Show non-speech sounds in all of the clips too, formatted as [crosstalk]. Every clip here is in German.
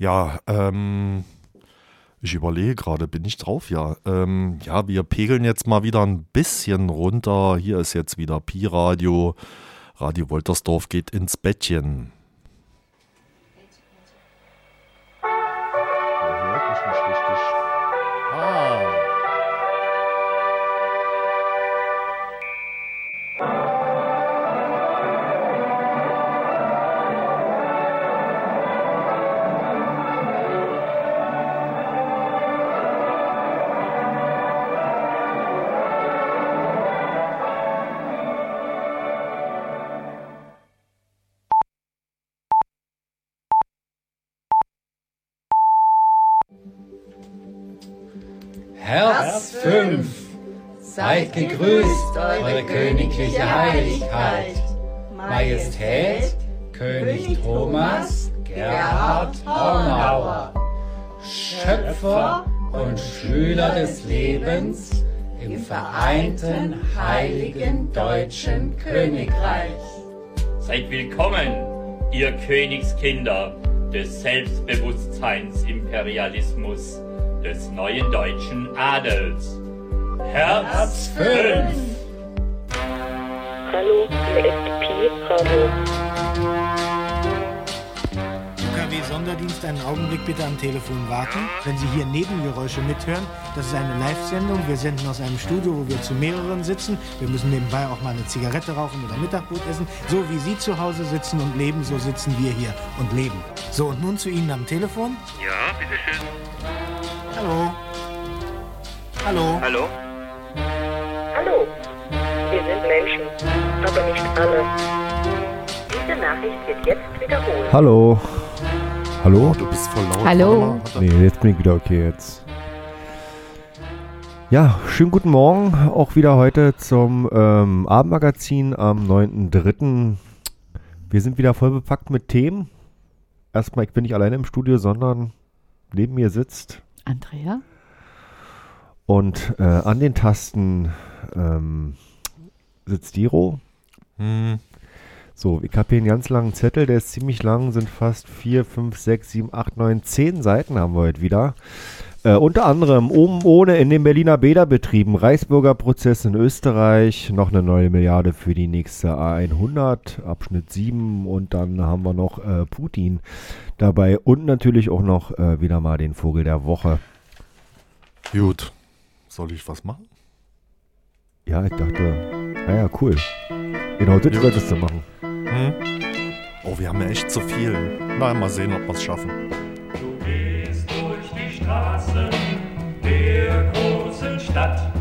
Ja, ähm, ich überlege gerade, bin ich drauf? Ja. Ähm, ja, wir pegeln jetzt mal wieder ein bisschen runter. Hier ist jetzt wieder Pi-Radio. Radio Woltersdorf geht ins Bettchen. Vereinten heiligen deutschen Königreich. Seid willkommen, ihr Königskinder des Selbstbewusstseinsimperialismus des neuen deutschen Adels. Herz 5! Hallo, hier ist Pi-Radio. UKW-Sonderdienst, einen Augenblick bitte am Telefon warten. Wenn Sie hier Nebengeräusche mithören, das ist eine Live-Sendung. Wir senden aus einem Studio, wo wir zu mehreren sitzen. Wir müssen nebenbei auch mal eine Zigarette rauchen oder Mittagbrot essen. So wie Sie zu Hause sitzen und leben, so sitzen wir hier und leben. So, und nun zu Ihnen am Telefon. Ja, bitteschön. Hallo. Hallo. Hallo? Hallo, wir sind Menschen, aber nicht alle. Diese Nachricht wird jetzt wiederholt. Hallo. Hallo? Du bist voll laut. Hallo. Nee, jetzt bin ich wieder okay jetzt. Ja, schönen guten Morgen. Auch wieder heute zum ähm, Abendmagazin am 9.3. Wir sind wieder voll bepackt mit Themen. Erstmal, ich bin nicht alleine im Studio, sondern neben mir sitzt Andrea? und äh, an den Tasten ähm, sitzt Diro. Hm, So, ich habe hier einen ganz langen Zettel, der ist ziemlich lang, sind fast 4, 5, 6, 7, 8, 9, 10 Seiten haben wir heute wieder. Äh, unter anderem oben ohne in den Berliner Bäderbetrieben, Reichsbürger Prozess in Österreich, noch eine neue Milliarde für die nächste A100, Abschnitt 7 und dann haben wir noch äh, Putin dabei und natürlich auch noch äh, wieder mal den Vogel der Woche. gut. Soll ich was machen? Ja, ich dachte, naja, cool. Genau, das solltest du machen. Hm? Oh, wir haben ja echt zu viel. Na, mal sehen, ob wir es schaffen. Du gehst durch die Straßen der großen Stadt.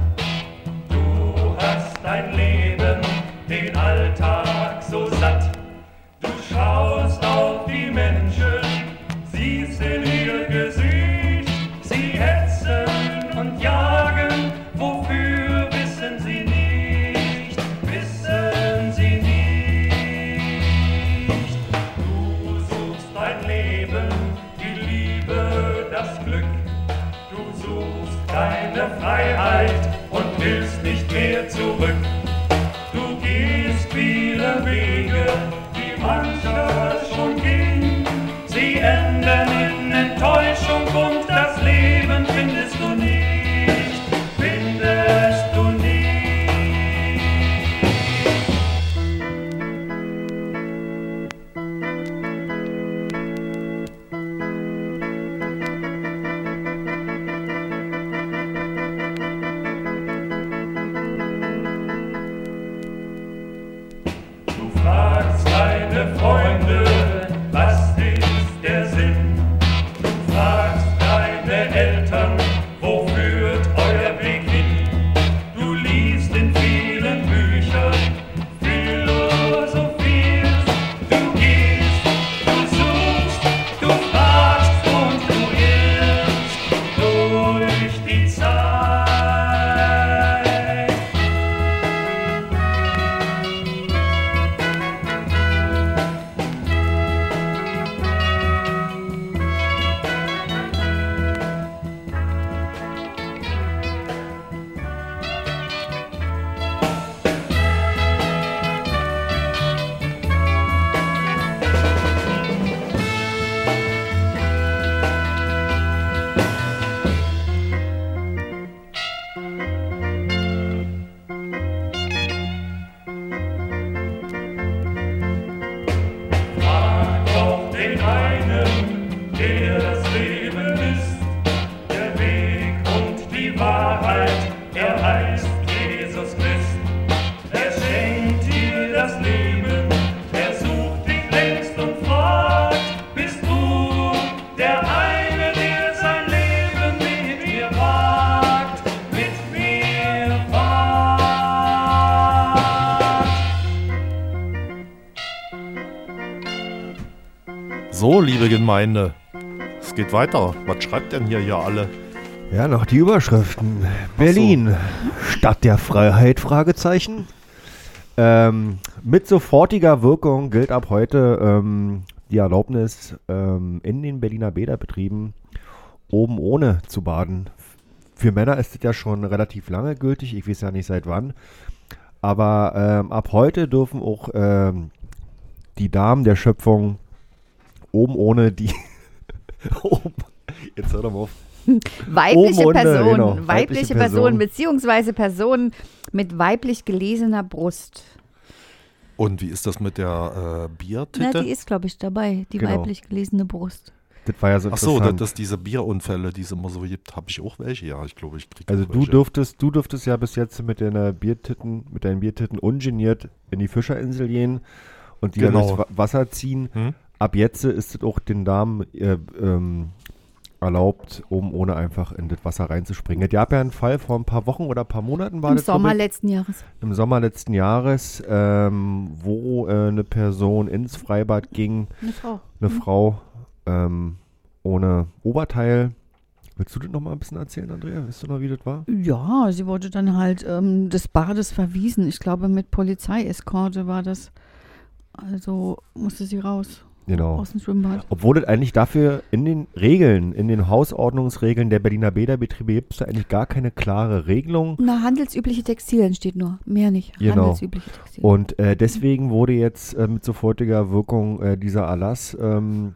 Gemeinde, es geht weiter. Was schreibt denn hier ja alle? Ja, noch die Überschriften. Berlin, Stadt der Freiheit, Fragezeichen. Ähm, mit sofortiger Wirkung gilt ab heute ähm, die Erlaubnis, ähm, in den Berliner Bäderbetrieben oben ohne zu baden. Für Männer ist das ja schon relativ lange gültig, ich weiß ja nicht seit wann. Aber ähm, ab heute dürfen auch ähm, die Damen der Schöpfung oben ohne die. [laughs] oben, jetzt hör doch mal auf. Weibliche ohne, Personen, genau, weibliche, weibliche Personen, Personen. beziehungsweise Personen mit weiblich gelesener Brust. Und wie ist das mit der äh, Na, Biertitte? die ist, glaube ich, dabei, die Genau. weiblich gelesene Brust. Das war ja so Ach so, das, das diese Bierunfälle, die es immer so gibt, habe ich auch welche? Ja, ich glaube, ich kriege Also du welche. durftest, du durftest ja bis jetzt mit deiner Biertitten, mit deinen Biertitten ungeniert in die Fischerinsel gehen und die dann Genau. durchs Wa- Wasser ziehen. Hm? Ab jetzt ist es auch den Damen äh, ähm, erlaubt, oben ohne einfach in das Wasser reinzuspringen. Es gab ja einen Fall vor ein paar Wochen oder ein paar Monaten war Im das, glaub Sommer ich, letzten Jahres. im Sommer letzten Jahres, ähm, wo äh, eine Person ins Freibad ging, Eine Frau. eine Frau ähm, ohne Oberteil. Willst du das noch mal ein bisschen erzählen, Andrea? Weißt du noch, wie das war? Ja, sie wurde dann halt ähm, des Bades verwiesen. Ich glaube, mit Polizeieskorte war das. Also musste sie raus Genau. aus dem Schwimmbad. Obwohl es eigentlich dafür in den Regeln, in den Hausordnungsregeln der Berliner Bäderbetriebe gibt es da eigentlich gar keine klare Regelung. Na, handelsübliche Textilien steht nur. Mehr nicht. Genau. Handelsübliche Textilien. Und äh, deswegen wurde jetzt äh, mit sofortiger Wirkung äh, dieser Erlass ähm,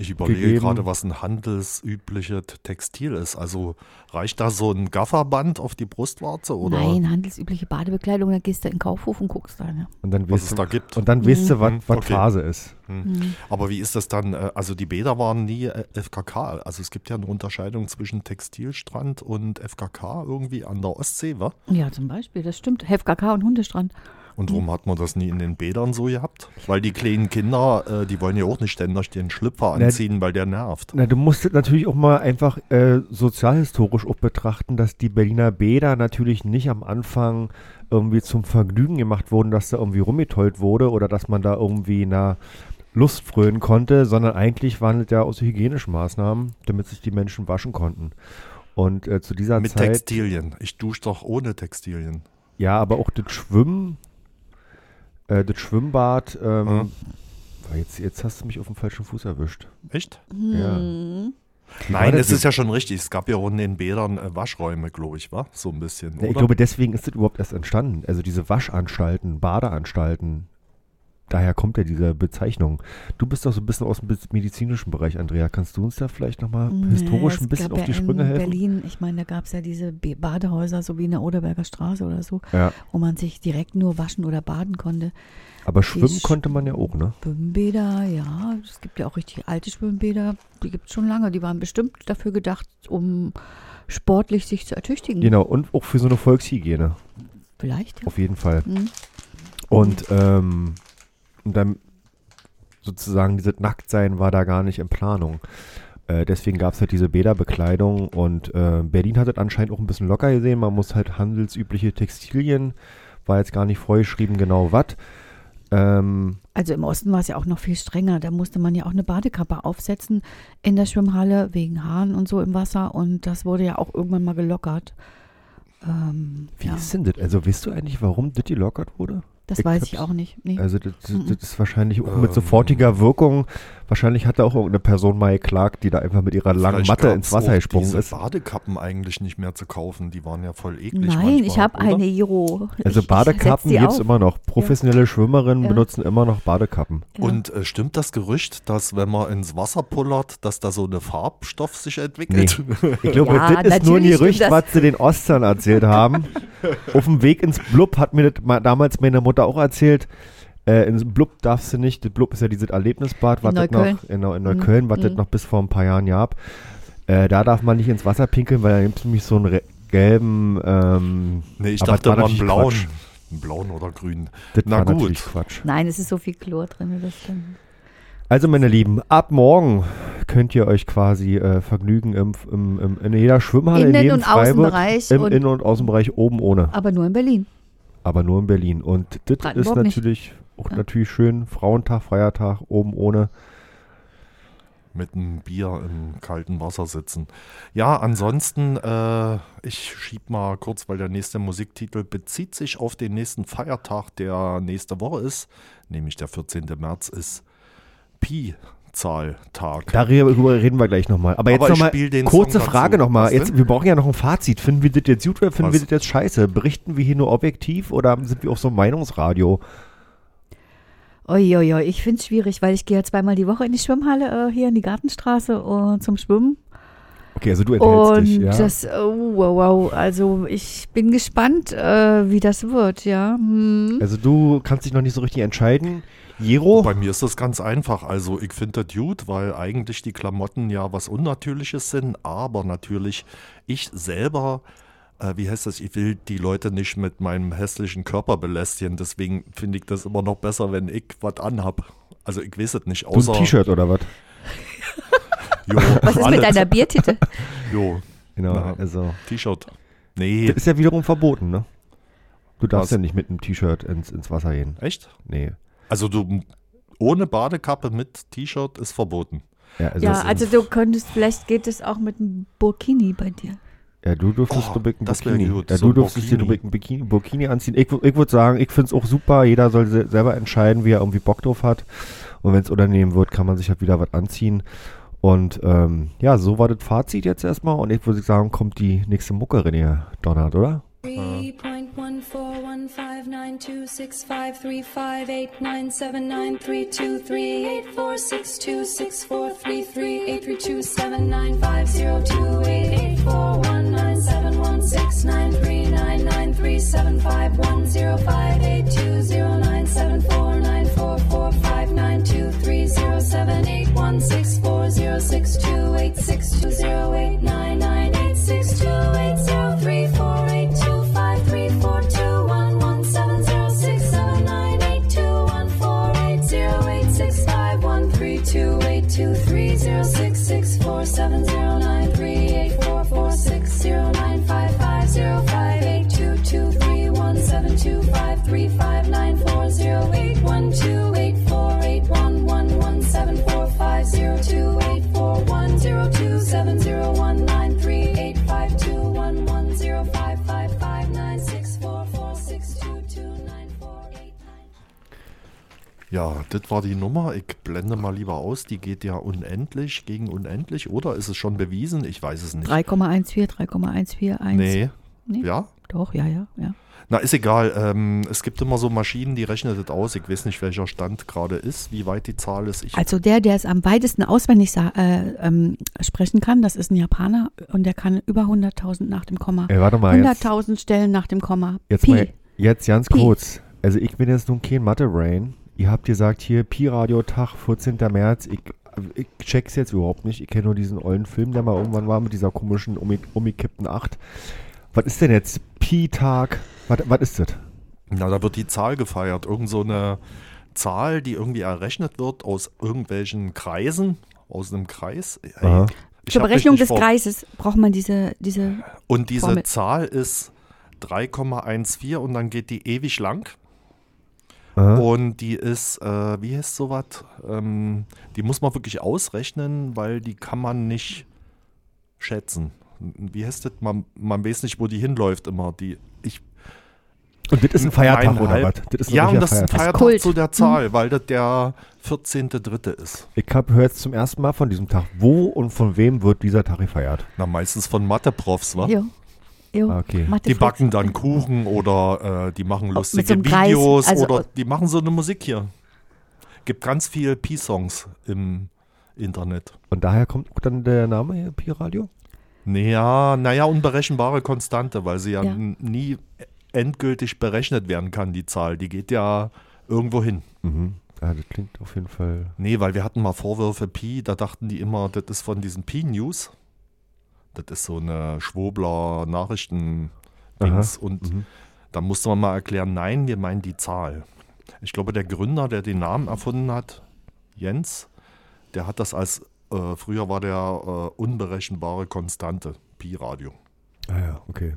Ich überlege gegeben. gerade, was ein handelsübliches Textil ist. Also reicht da so ein Gafferband auf die Brustwarze oder Nein, handelsübliche Badebekleidung, da gehst du in den Kaufhof und guckst da. Ne? und dann was es da gibt? und dann weißt du, was Mhm. was Okay. Phase ist. Mhm. Aber wie ist das dann? äh, Also die Bäder waren nie äh, FKK. Also es gibt ja eine Unterscheidung zwischen Textilstrand und FKK irgendwie an der Ostsee, wa? Ja, zum Beispiel, das stimmt. FKK und Hundestrand. Und warum hat man das nie in den Bädern so gehabt? Weil die kleinen Kinder, äh, die wollen ja auch nicht ständig den Schlüpfer Na, anziehen, weil der nervt. Na, du musst natürlich auch mal einfach äh, sozialhistorisch auch betrachten, dass die Berliner Bäder natürlich nicht am Anfang irgendwie zum Vergnügen gemacht wurden, dass da irgendwie rumgetollt wurde oder dass man da irgendwie na Lust frönen konnte, sondern eigentlich waren es ja aus hygienischen Maßnahmen, damit sich die Menschen waschen konnten. Und äh, zu dieser Mit Zeit, Textilien. Ich dusche doch ohne Textilien. ja, aber auch das Schwimmen, äh, das Schwimmbad, ähm, Mhm. jetzt, jetzt hast du mich auf dem falschen Fuß erwischt. Echt? Ja. Mhm. Nein, das es ist ja schon richtig. Es gab ja auch in den Bädern äh, Waschräume, glaube ich, war So ein bisschen. Ja, ich glaube, deswegen ist das überhaupt erst entstanden. Also diese Waschanstalten, Badeanstalten. Daher kommt ja diese Bezeichnung. Du bist doch so ein bisschen aus dem medizinischen Bereich, Andrea. Kannst du uns da vielleicht nochmal historisch Ja, ein bisschen auf die ja Sprünge in helfen? Berlin, ich meine, da gab es ja diese Badehäuser, so wie in der Oderberger Straße oder so, Ja, wo man sich direkt nur waschen oder baden konnte. aber schwimmen Sch- konnte man ja auch, ne? Schwimmbäder, ja, es gibt ja auch richtig alte Schwimmbäder, die gibt es schon lange. Die waren bestimmt dafür gedacht, um sportlich sich zu ertüchtigen. Genau, und auch für so eine Volkshygiene, Vielleicht, ja. auf jeden Fall. Mhm. Und, ähm, und dann sozusagen dieses Nacktsein war da gar nicht in Planung. Äh, deswegen gab es halt diese Bäderbekleidung und äh, Berlin hat es anscheinend auch ein bisschen locker gesehen. Man muss halt handelsübliche Textilien, war jetzt gar nicht vorgeschrieben genau was. Ähm, Also im Osten war es ja auch noch viel strenger. Da musste man ja auch eine Badekappe aufsetzen in der Schwimmhalle wegen Haaren und so im Wasser. Und das wurde ja auch irgendwann mal gelockert. Ähm, wie ja, ist denn das? Also weißt du eigentlich, warum das gelockert wurde? Das ich weiß ich auch nicht. Nee. Also das, das, das ist wahrscheinlich auch mit Ähm. sofortiger Wirkung. Wahrscheinlich hat da auch irgendeine Person mal geklagt, die da einfach mit ihrer langen Vielleicht Matte ins Wasser gesprungen diese ist. Badekappen eigentlich nicht mehr zu kaufen. Die waren ja voll eklig. Nein, manchmal, ich habe eine Iro. Also Badekappen gibt es immer noch. Professionelle Schwimmerinnen Ja. benutzen immer noch Badekappen. Ja. Und äh, stimmt das Gerücht, dass wenn man ins Wasser pullert, dass da so eine Farbstoff sich entwickelt? [laughs] Ich glaube, Ja, das ist nur ein Gerücht, was sie den Ostern erzählt haben. [laughs] Auf dem Weg ins Blub hat mir das ma- damals meine Mutter auch erzählt. Äh, ins Blub darfst du nicht. Das Blub ist ja dieses Erlebnisbad, was In noch in, Neu- in Neukölln, was das Mhm. noch bis vor ein paar Jahren gab. Äh, da darf man nicht ins Wasser pinkeln, weil da gibt es nämlich so einen re- gelben. Ähm, Nee, ich dachte mal einen natürlich blauen. Quatsch. Einen blauen oder grünen. Das Na war gut. natürlich Quatsch. Nein, es ist so viel Chlor drin. Das stimmt. Also, meine Lieben, ab morgen könnt ihr euch quasi äh, vergnügen im, im, im, in jeder Schwimmhalle, in Innen- jedem und Freiburg, Außenbereich im und- Innen- und Außenbereich oben ohne. Aber nur in Berlin. aber nur in Berlin. Und das ist Brandenburg nicht. Natürlich auch Ja. natürlich schön. Frauentag, Feiertag, oben ohne. mit einem Bier im kalten Wasser sitzen. Ja, ansonsten, äh, ich schieb mal kurz, weil der nächste Musiktitel bezieht sich auf den nächsten Feiertag, der nächste Woche ist, nämlich der 14. März ist Pi-Zahltag. Darüber reden wir gleich nochmal. Aber jetzt nochmal, kurze Song Frage nochmal. Jetzt, wir brauchen ja noch ein Fazit. Finden wir das jetzt gut oder finden Was? wir das jetzt scheiße? Berichten wir hier nur objektiv oder sind wir auch so ein Meinungsradio? Uiuiui, ich finde es schwierig, weil ich gehe ja zweimal die Woche in die Schwimmhalle äh, hier in die Gartenstraße und zum Schwimmen. Okay, also du enthältst Und dich, ja? das, oh, wow, wow, also ich bin gespannt, äh, wie das wird, ja. Hm. also du kannst dich noch nicht so richtig entscheiden. Jero? Bei mir ist das ganz einfach. Also ich finde das gut, weil eigentlich die Klamotten ja was Unnatürliches sind, aber natürlich ich selber, äh, wie heißt das, ich will die Leute nicht mit meinem hässlichen Körper belästigen. Deswegen finde ich das immer noch besser, wenn ich was anhab. Also ich weiß es nicht, Du ein außer T-Shirt oder was? [laughs] Jo, Was ist mit deiner Biertitte? [laughs] Jo, Genau, Na. also. T-Shirt. Nee, Das ist ja wiederum verboten, ne? Du darfst Was? ja nicht mit einem T-Shirt ins, ins Wasser gehen. echt? Nee. Also du ohne Badekappe mit T-Shirt ist verboten. Ja, also, Ja, also du könntest, vielleicht geht es auch mit einem Burkini bei dir. Ja du durftest Oh, du ein das Bikini. gut, Ja, so du durftest dir ein Bikini, Burkini anziehen. Ich, ich würde sagen, ich finde es auch super. Jeder soll se selber entscheiden, wie er irgendwie Bock drauf hat. Und wenn es unangenehm wird, kann man sich halt wieder was anziehen. Und ähm, ja, so war das Fazit jetzt erstmal. Und ich würde sagen, kommt die nächste Muckerin hier donnert, oder? six nine three nine nine three seven five one zero five eight two zero nine seven four nine four four five nine two three zero seven eight one six four zero six two eight six two zero eight nine nine Ja, das war die Nummer. Ich blende mal lieber aus. Die geht ja unendlich gegen unendlich. Oder ist es schon bewiesen? Ich weiß es nicht. 3,14, 3,141. Nee. Nee? Ja? Doch, ja, ja, ja. Na, ist egal. Ähm, es gibt immer so Maschinen, die rechnen das aus. Ich weiß nicht, welcher Stand gerade ist, wie weit die Zahl ist. Ich, Also der, der es am weitesten auswendig äh, ähm, sprechen kann, das ist ein Japaner und der kann über 100.000 nach dem Komma. Ey, warte mal, jetzt, 100.000 Stellen nach dem Komma. jetzt, Pi. mal, jetzt ganz Pi. kurz. Also ich bin jetzt nun kein Mathe-Brain. Ihr habt gesagt hier Pi-Radio-Tag, 14. März. Ich, ich check's jetzt überhaupt nicht. Ich kenne nur diesen ollen Film, der mal irgendwann war mit dieser komischen umge- umgekippten 8. Was ist denn jetzt Pi-Tag? Was, was ist das? na, da wird die Zahl gefeiert. Irgend so eine Zahl, die irgendwie errechnet wird aus irgendwelchen Kreisen, aus einem Kreis. Aha. ich Zur Berechnung des Kreises braucht man diese, diese Und diese Formel. Zahl ist 3,14 und dann geht die ewig lang. Aha. Und die ist, äh, wie heißt sowas? Ähm, die muss man wirklich ausrechnen, weil die kann man nicht schätzen. Wie heißt das? Man, man weiß nicht, wo die hinläuft immer. Die, ich, Und das ist ein Feiertag mein oder was? Das ja, und das ist ein Feiertag. Feiertag zu der Zahl, weil das der 14.3. ist. Ich habe hört zum ersten Mal von diesem Tag. Wo und von wem wird dieser Tag gefeiert? Na, meistens von Mathe-Profs, wa? Jo. Jo. Ah, okay. Die backen dann Kuchen oder äh, die machen lustige so Kreis, Videos also- oder die machen so eine Musik hier. Gibt ganz viel Pi-Songs im Internet. Und daher kommt auch dann der Name hier, Pi-Radio? Naja, naja, unberechenbare Konstante, weil sie ja, Ja. nie endgültig berechnet werden kann, die Zahl. Die geht ja irgendwo hin. Mhm. Ja, das klingt auf jeden Fall. Nee, weil wir hatten mal Vorwürfe Pi, da dachten die immer, das ist von diesen Pi-News. Das ist so eine Schwobler-Nachrichten-Dings. Und Mhm. da musste man mal erklären, nein, wir meinen die Zahl. Ich glaube, der Gründer, der den Namen erfunden hat, Jens, der hat das als, äh, früher war der äh, unberechenbare Konstante, Pi-Radio. Ah ja, okay.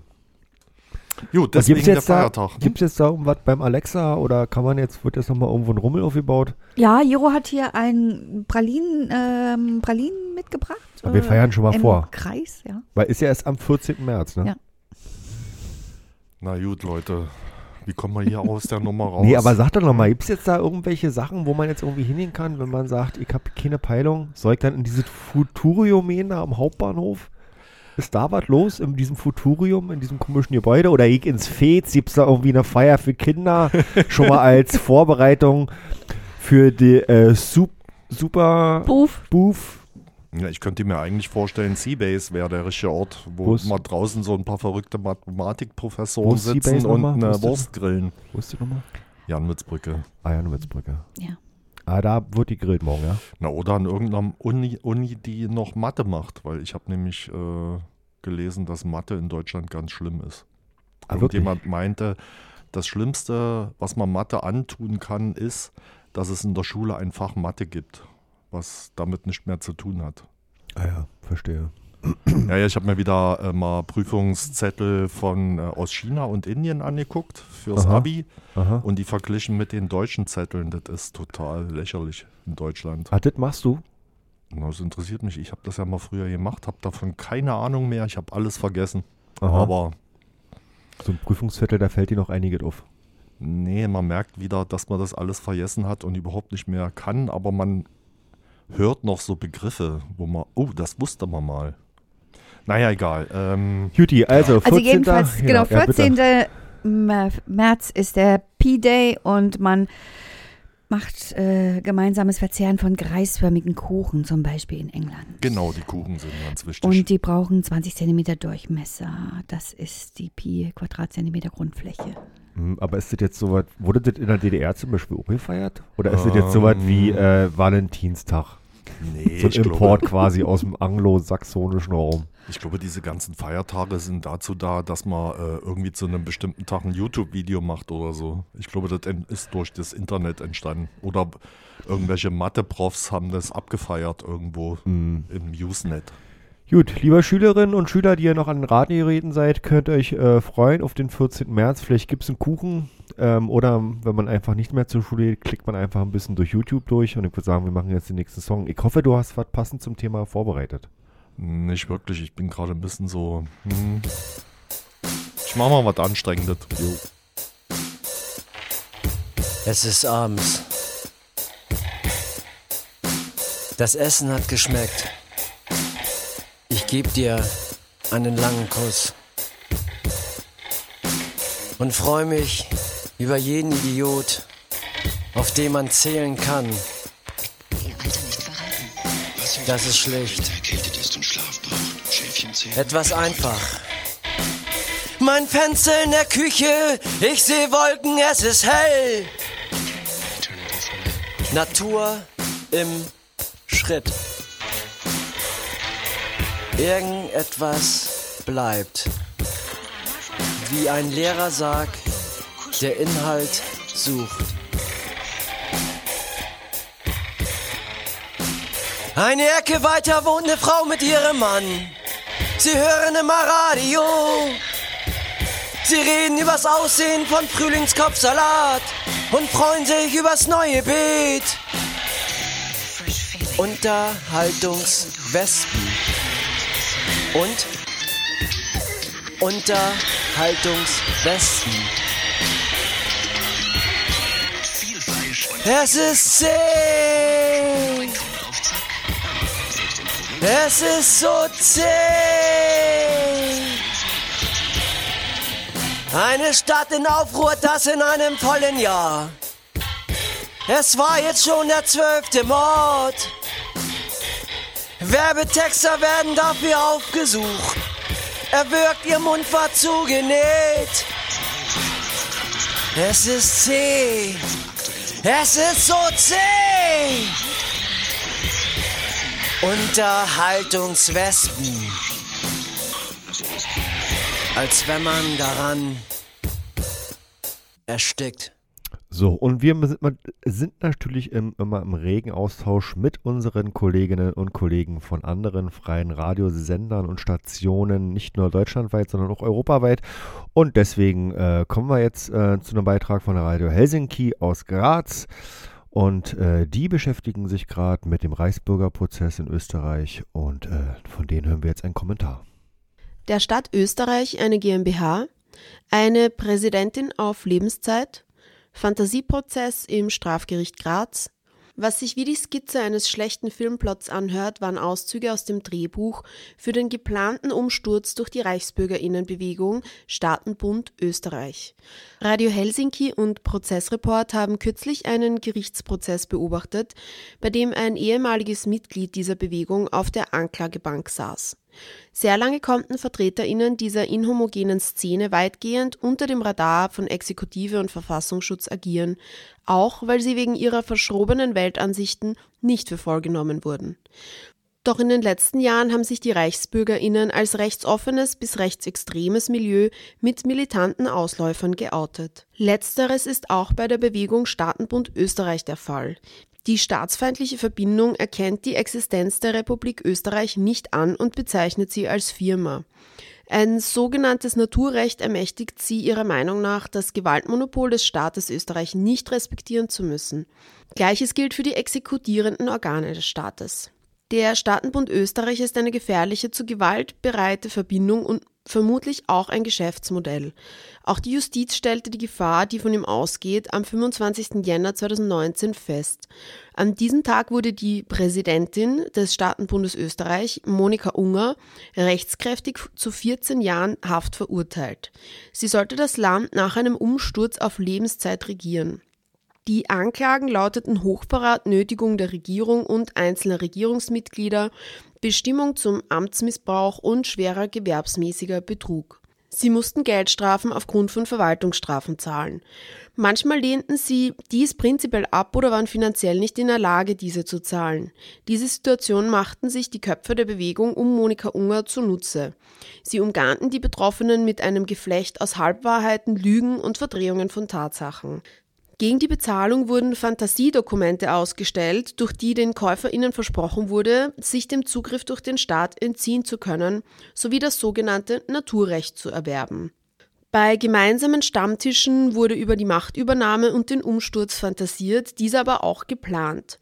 Gut, deswegen gibt's der jetzt da, Feiertag. gibt's jetzt da irgendwas beim Alexa oder kann man jetzt, wird jetzt nochmal irgendwo ein Rummel aufgebaut? Ja, Jiro hat hier ein Pralinen, ähm, Pralinen mitgebracht. Aber wir äh, feiern schon mal im vor. Kreis, ja. Weil ist ja erst am 14. März, ne? Ja. Na gut, Leute. Wie kommen wir hier aus der Nummer [laughs] raus? Nee, aber sag doch nochmal, gibt es jetzt da irgendwelche Sachen, wo man jetzt irgendwie hingehen kann, wenn man sagt, ich habe keine Peilung? Soll ich dann in dieses Futurium gehen da am Hauptbahnhof? Ist da was los in diesem Futurium, in diesem komischen Gebäude? Oder ich ins Fez? Gibt es da irgendwie eine Feier für Kinder? [laughs] Schon mal als Vorbereitung für die äh, Sup Super Puff. Booth? Ja, ich könnte mir eigentlich vorstellen, Seabase wäre der richtige Ort, wo Wo ist- mal draußen so ein paar verrückte Mathematikprofessoren sitzen und nochmal? Wo eine? Wurst grillen. Wo ist die Nummer? Janwitzbrücke. Ah ja, Nutzbrücke. Ja. Ah, da wird die grillt morgen, ja? Na, oder an irgendeiner Uni, Uni, die noch Mathe macht, weil ich habe nämlich äh, gelesen, dass Mathe in Deutschland ganz schlimm ist. Ah, wirklich? Irgendjemand meinte, das Schlimmste, was man Mathe antun kann, ist, dass es in der Schule ein Fach Mathe gibt, was damit nicht mehr zu tun hat. Ah ja, verstehe. Ja, ja ich habe mir wieder äh, mal Prüfungszettel von äh, aus China und Indien angeguckt fürs Aha. Abi Aha. und die verglichen mit den deutschen Zetteln. Das ist total lächerlich in Deutschland. Ah, das machst du? Na, Das interessiert mich. Ich habe das ja mal früher gemacht, habe davon keine Ahnung mehr. Ich habe alles vergessen. Aha. Aber So ein Prüfungszettel, da fällt dir noch einiges auf. nee, man merkt wieder, dass man das alles vergessen hat und überhaupt nicht mehr kann. Aber man hört noch so Begriffe, wo man, oh, das wusste man mal. Naja, egal. Ähm, Juti, also 14. Also jedenfalls, Ja, genau, ja, bitte. 14. Mä- März ist der P-Day und man macht äh, gemeinsames Verzehren von kreisförmigen Kuchen, zum Beispiel in England. genau, die Kuchen sind ganz wichtig. Und die brauchen 20 Zentimeter Durchmesser. Das ist die Pi Quadratzentimeter Grundfläche. Hm, Aber ist das jetzt so wurde das in der DDR zum Beispiel auch gefeiert? Oder ist das jetzt so Ähm, wie äh, Valentinstag? Nee, So ein Import glaube, quasi aus dem anglosaxonischen Raum. ich glaube, diese ganzen Feiertage sind dazu da, dass man äh, irgendwie zu einem bestimmten Tag ein YouTube-Video macht oder so. Ich glaube, das ist durch das Internet entstanden. Oder irgendwelche Mathe-Profs haben das abgefeiert irgendwo Hm. im Usenet. Gut, liebe Schülerinnen und Schüler, die ihr noch an den Radgeräten seid, könnt euch äh, freuen auf den 14. März. Vielleicht gibt es einen Kuchen. Ähm, oder wenn man einfach nicht mehr zur Schule geht, klickt man einfach ein bisschen durch YouTube durch. Und ich würde sagen, wir machen jetzt den nächsten Song. Ich hoffe, du hast was passend zum Thema vorbereitet. Nicht wirklich, ich bin gerade ein bisschen so. Hm. Ich mach mal was Anstrengendes. Es ist abends. Das Essen hat geschmeckt. Ich geb dir einen langen Kuss. Und freu mich über jeden Idiot, auf den man zählen kann. Ihr Alter nicht verraten. Das ist schlecht. Etwas einfach. Mein Fenster in der Küche, ich sehe Wolken, es ist hell. Natur im Schritt. Irgendetwas bleibt. Wie ein leerer Sarg, der Inhalt sucht. Eine Ecke weiter wohnt eine Frau mit ihrem Mann. Sie hören immer Radio. Sie reden übers Aussehen von Frühlingskopfsalat und freuen sich übers neue Beet. Unterhaltungswespen. Und und Es ist zäh. Es ist so zäh. Eine Stadt in Aufruhr, das in einem vollen Jahr. Es war jetzt schon der zwölfte Mord. Werbetexter werden dafür aufgesucht. Er wirkt, ihr Mund war zugenäht. Es ist zäh. Es ist so zäh. Unterhaltungswespen. Als wenn man daran erstickt. So, und wir sind, natürlich im, immer im regen Austausch mit unseren Kolleginnen und Kollegen von anderen freien Radiosendern und Stationen, nicht nur deutschlandweit, sondern auch europaweit. Und deswegen äh, kommen wir jetzt äh, zu einem Beitrag von der Radio Helsinki aus Graz. Und äh, die beschäftigen sich gerade mit dem Reichsbürgerprozess in Österreich und äh, von denen hören wir jetzt einen Kommentar. Der Stadt Österreich eine GmbH, eine Präsidentin auf Lebenszeit, Fantasieprozess im Strafgericht Graz. Was sich wie die Skizze eines schlechten Filmplots anhört, waren Auszüge aus dem Drehbuch für den geplanten Umsturz durch die Reichsbürgerinnenbewegung Staatenbund Österreich. Radio Helsinki und Prozessreport haben kürzlich einen Gerichtsprozess beobachtet, bei dem ein ehemaliges Mitglied dieser Bewegung auf der Anklagebank saß. Sehr lange konnten VertreterInnen dieser inhomogenen Szene weitgehend unter dem Radar von Exekutive und Verfassungsschutz agieren, auch weil sie wegen ihrer verschrobenen Weltansichten nicht für voll genommen wurden. Doch in den letzten Jahren haben sich die ReichsbürgerInnen als rechtsoffenes bis rechtsextremes Milieu mit militanten Ausläufern geoutet. Letzteres ist auch bei der Bewegung Staatenbund Österreich der Fall. Die staatsfeindliche Verbindung erkennt die Existenz der Republik Österreich nicht an und bezeichnet sie als Firma. Ein sogenanntes Naturrecht ermächtigt sie ihrer Meinung nach, das Gewaltmonopol des Staates Österreich nicht respektieren zu müssen. Gleiches gilt für die exekutierenden Organe des Staates. Der Staatenbund Österreich ist eine gefährliche, zu Gewalt bereite Verbindung und vermutlich auch ein Geschäftsmodell. Auch die Justiz stellte die Gefahr, die von ihm ausgeht, am 25. Jänner 2019 fest. An diesem Tag wurde die Präsidentin des Staatenbundes Österreich, Monika Unger, rechtskräftig zu 14 Jahren Haft verurteilt. Sie sollte das Land nach einem Umsturz auf Lebenszeit regieren. Die Anklagen lauteten Hochverrat, Nötigung der Regierung und einzelner Regierungsmitglieder, Bestimmung zum Amtsmissbrauch und schwerer gewerbsmäßiger Betrug. Sie mussten Geldstrafen aufgrund von Verwaltungsstrafen zahlen. Manchmal lehnten sie dies prinzipiell ab oder waren finanziell nicht in der Lage, diese zu zahlen. Diese Situation machten sich die Köpfe der Bewegung um Monika Unger zunutze. Sie umgarnten die Betroffenen mit einem Geflecht aus Halbwahrheiten, Lügen und Verdrehungen von Tatsachen. Gegen die Bezahlung wurden Fantasiedokumente ausgestellt, durch die den KäuferInnen versprochen wurde, sich dem Zugriff durch den Staat entziehen zu können, sowie das sogenannte Naturrecht zu erwerben. Bei gemeinsamen Stammtischen wurde über die Machtübernahme und den Umsturz fantasiert, dieser aber auch geplant.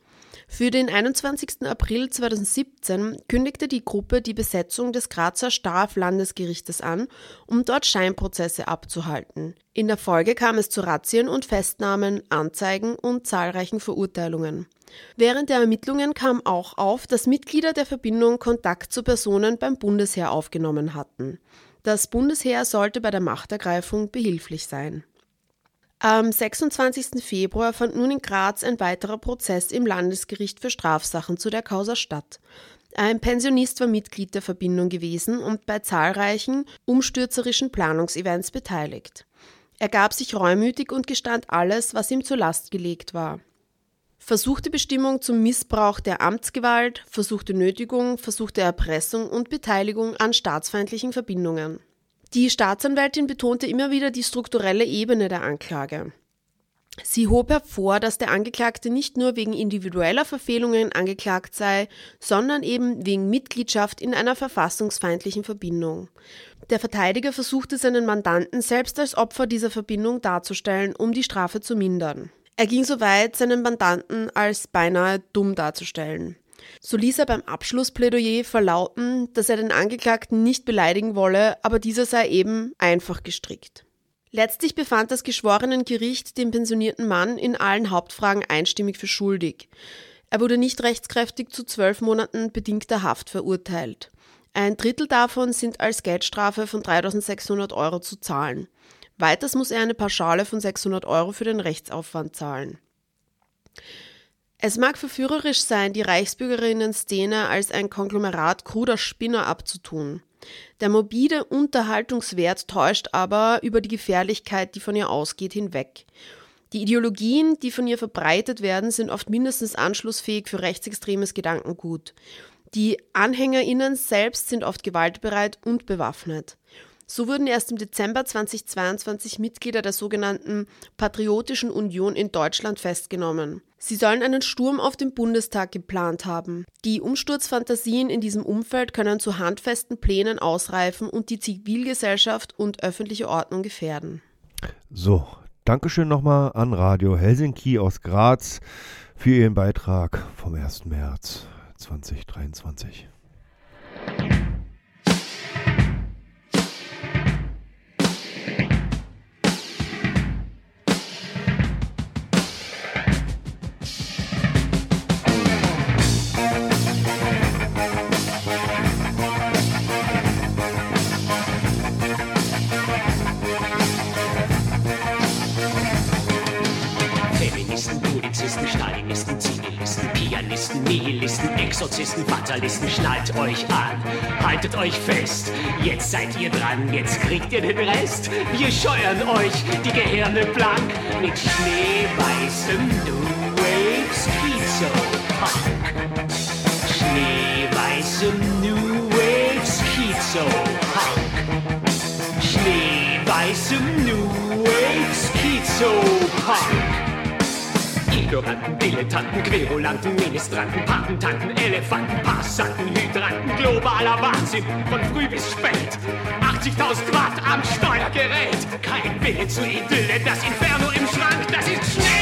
Für den 21. April 2017 kündigte die Gruppe die Besetzung des Grazer Straflandesgerichtes an, um dort Scheinprozesse abzuhalten. In der Folge kam es zu Razzien und Festnahmen, Anzeigen und zahlreichen Verurteilungen. Während der Ermittlungen kam auch auf, dass Mitglieder der Verbindung Kontakt zu Personen beim Bundesheer aufgenommen hatten. Das Bundesheer sollte bei der Machtergreifung behilflich sein. Am 26. Februar fand nun in Graz ein weiterer Prozess im Landesgericht für Strafsachen zu der Causa statt. Ein Pensionist war Mitglied der Verbindung gewesen und bei zahlreichen umstürzerischen Planungsevents beteiligt. Er gab sich reumütig und gestand alles, was ihm zur Last gelegt war. Versuchte Bestimmung zum Missbrauch der Amtsgewalt, versuchte Nötigung, versuchte Erpressung und Beteiligung an staatsfeindlichen Verbindungen. Die Staatsanwältin betonte immer wieder die strukturelle Ebene der Anklage. Sie hob hervor, dass der Angeklagte nicht nur wegen individueller Verfehlungen angeklagt sei, sondern eben wegen Mitgliedschaft in einer verfassungsfeindlichen Verbindung. Der Verteidiger versuchte seinen Mandanten selbst als Opfer dieser Verbindung darzustellen, um die Strafe zu mindern. Er ging so weit, seinen Mandanten als beinahe dumm darzustellen. So ließ er beim Abschlussplädoyer verlauten, dass er den Angeklagten nicht beleidigen wolle, aber dieser sei eben einfach gestrickt. Letztlich befand das Geschworenengericht den pensionierten Mann in allen Hauptfragen einstimmig für schuldig. Er wurde nicht rechtskräftig zu zwölf Monaten bedingter Haft verurteilt. Ein Drittel davon sind als Geldstrafe von 3600 Euro zu zahlen. Weiters muss er eine Pauschale von 600 Euro für den Rechtsaufwand zahlen. Es mag verführerisch sein, die Reichsbürgerinnen-Szene als ein Konglomerat kruder Spinner abzutun. Der mobile Unterhaltungswert täuscht aber über die Gefährlichkeit, die von ihr ausgeht, hinweg. Die Ideologien, die von ihr verbreitet werden, sind oft mindestens anschlussfähig für rechtsextremes Gedankengut. Die AnhängerInnen selbst sind oft gewaltbereit und bewaffnet. So wurden erst im Dezember 2022 Mitglieder der sogenannten Patriotischen Union in Deutschland festgenommen. Sie sollen einen Sturm auf den Bundestag geplant haben. Die Umsturzfantasien in diesem Umfeld können zu handfesten Plänen ausreifen und die Zivilgesellschaft und öffentliche Ordnung gefährden. So, Dankeschön nochmal an Radio Helsinki aus Graz für Ihren Beitrag vom 1. März 2023. Pianisten, Nihilisten, Exorzisten, Fatalisten, schnallt euch an, haltet euch fest, jetzt seid ihr dran, jetzt kriegt ihr den Rest. Wir scheuern euch die Gehirne blank mit schneeweißem New Wave Schizo Punk. Schneeweißem New Wave Schizo Punk. Schneeweißem New Wave Schizo Punk. Ignoranten, Dilettanten, Querulanten, Ministranten, Patentanten, Elefanten, Passanten, Hydranten, globaler Wahnsinn von früh bis spät. 80.000 Watt am Steuergerät. Kein Wille zu Idylle, das Inferno im Schrank, das ist schneeweißer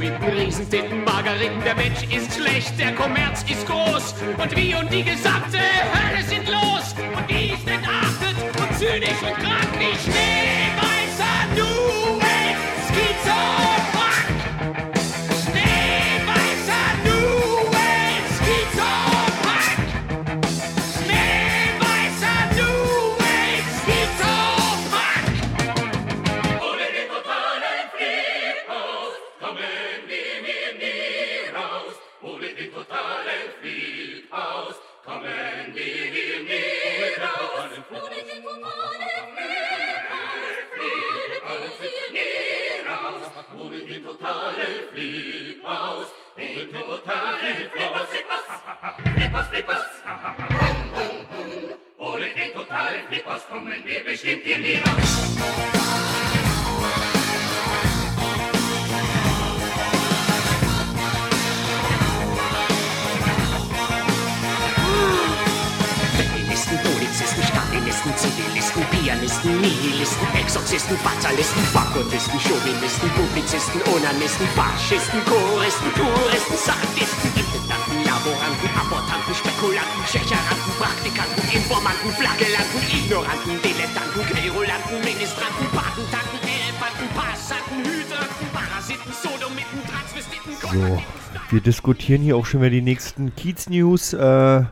Jesuiten, Riesentitten, Margariten. Der Mensch ist schlecht, der Kommerz ist groß. Und wir und die gesamte Hölle sind los. Und die ist entartet und zynisch und krank. Die Schneeweißer Fatalisten, Fakultisten, Chauvinisten, Publizisten, Onanisten, Faschisten, Choristen, Touristen, Sadisten, Intendanten, Laboranten, Abortanten, Spekulanten, Schächeranten, Praktikanten, Informanten, Flagellanten, Ignoranten, Dilettanten, Querulanten, Ministranten, Patentanten, Elefanten, Passanten, Hydranten, Parasiten, Sodomiten, Transvestiten, So, wir diskutieren hier auch schon wieder die nächsten Kiez-News. Äh,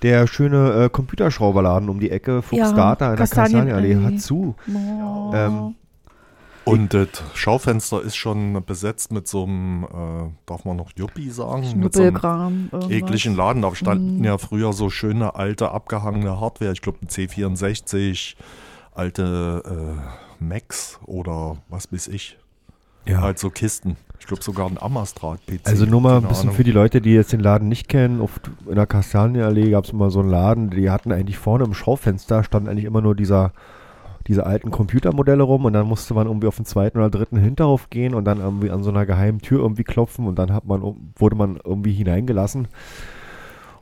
der schöne äh, Computerschrauberladen um die Ecke, Fuchs Ja, Data in der Kastanienallee. Kastanienallee, hat zu. Oh. Ähm, Und das Schaufenster ist schon besetzt mit so einem, äh, darf man noch Juppie sagen? Mit so einem irgendwas. ekligen Laden. Da standen Mhm. ja früher so schöne alte abgehangene Hardware. Ich glaube ein C64, alte äh, Macs oder was weiß ich. Ja. Halt so Kisten. Ich glaube sogar ein Amstrad-PC. Also nur mal ein bisschen Ahnung. für die Leute, die jetzt den Laden nicht kennen. Auf, in der Kastanienallee gab es immer so einen Laden, die hatten eigentlich vorne im Schaufenster, stand eigentlich immer nur dieser, diese alten Computermodelle rum und dann musste man irgendwie auf den zweiten oder dritten Hinterhof gehen und dann irgendwie an so einer geheimen Tür irgendwie klopfen und dann hat man, wurde man irgendwie hineingelassen.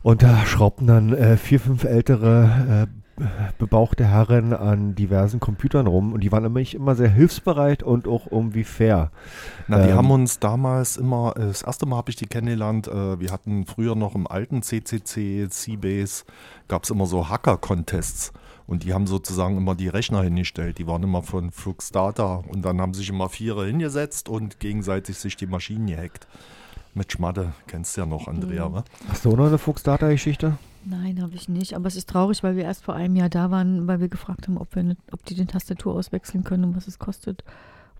Und da schraubten dann äh, vier, fünf ältere äh, bebauchte Herren an diversen Computern rum und die waren immer, immer sehr hilfsbereit und auch irgendwie fair. Na, die Ähm, haben uns damals immer, äh, das erste Mal habe ich die kennengelernt, äh, wir hatten früher noch im alten CCC, C-Base, gab es immer so Hacker-Contests. Und die haben sozusagen immer die Rechner hingestellt. Die waren immer von Fluxdata. Und dann haben sich immer Viere hingesetzt und gegenseitig sich die Maschinen gehackt. Mit Schmadde, kennst du ja noch, Andrea, Mhm. wa? Hast du auch noch eine Fuchsdata-Geschichte? Nein, habe ich nicht. Aber es ist traurig, weil wir erst vor einem Jahr da waren, weil wir gefragt haben, ob, wir ne, ob die den Tastatur auswechseln können und was es kostet.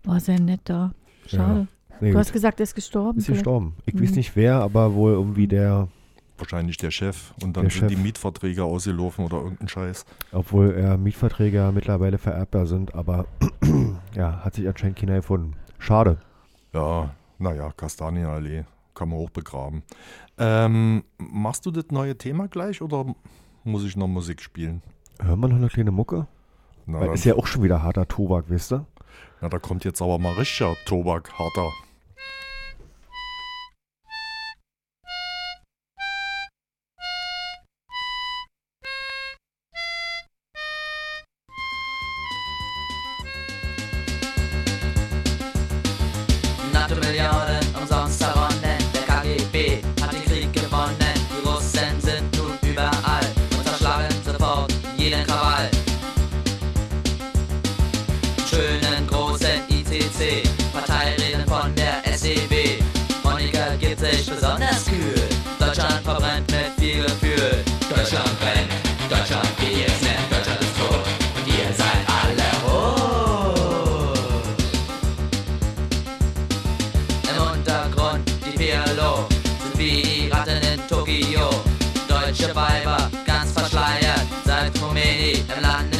War sehr nett da. Schade. Nee, du gut. hast gesagt, er ist gestorben. Ist vielleicht? gestorben. Ich Mhm. weiß nicht wer, aber wohl irgendwie der, Wahrscheinlich der Chef. Und dann Der sind die Chef. Mietverträge ausgelaufen oder irgendein Scheiß. obwohl er Mietverträge ja mittlerweile vererbbar sind, aber [clears throat] ja, hat sich anscheinend keiner gefunden. Schade. Ja, naja, Kastanienallee. Kann man auch begraben. Ähm, machst du das neue Thema gleich oder muss ich noch Musik spielen? Hören wir noch eine kleine Mucke? Na, Weil ist ja auch schon wieder harter Tobak, wisst ihr? Na, da kommt jetzt aber mal richtiger Tobak, harter. Weiber ganz verschleiert, seit Khomeini im Lande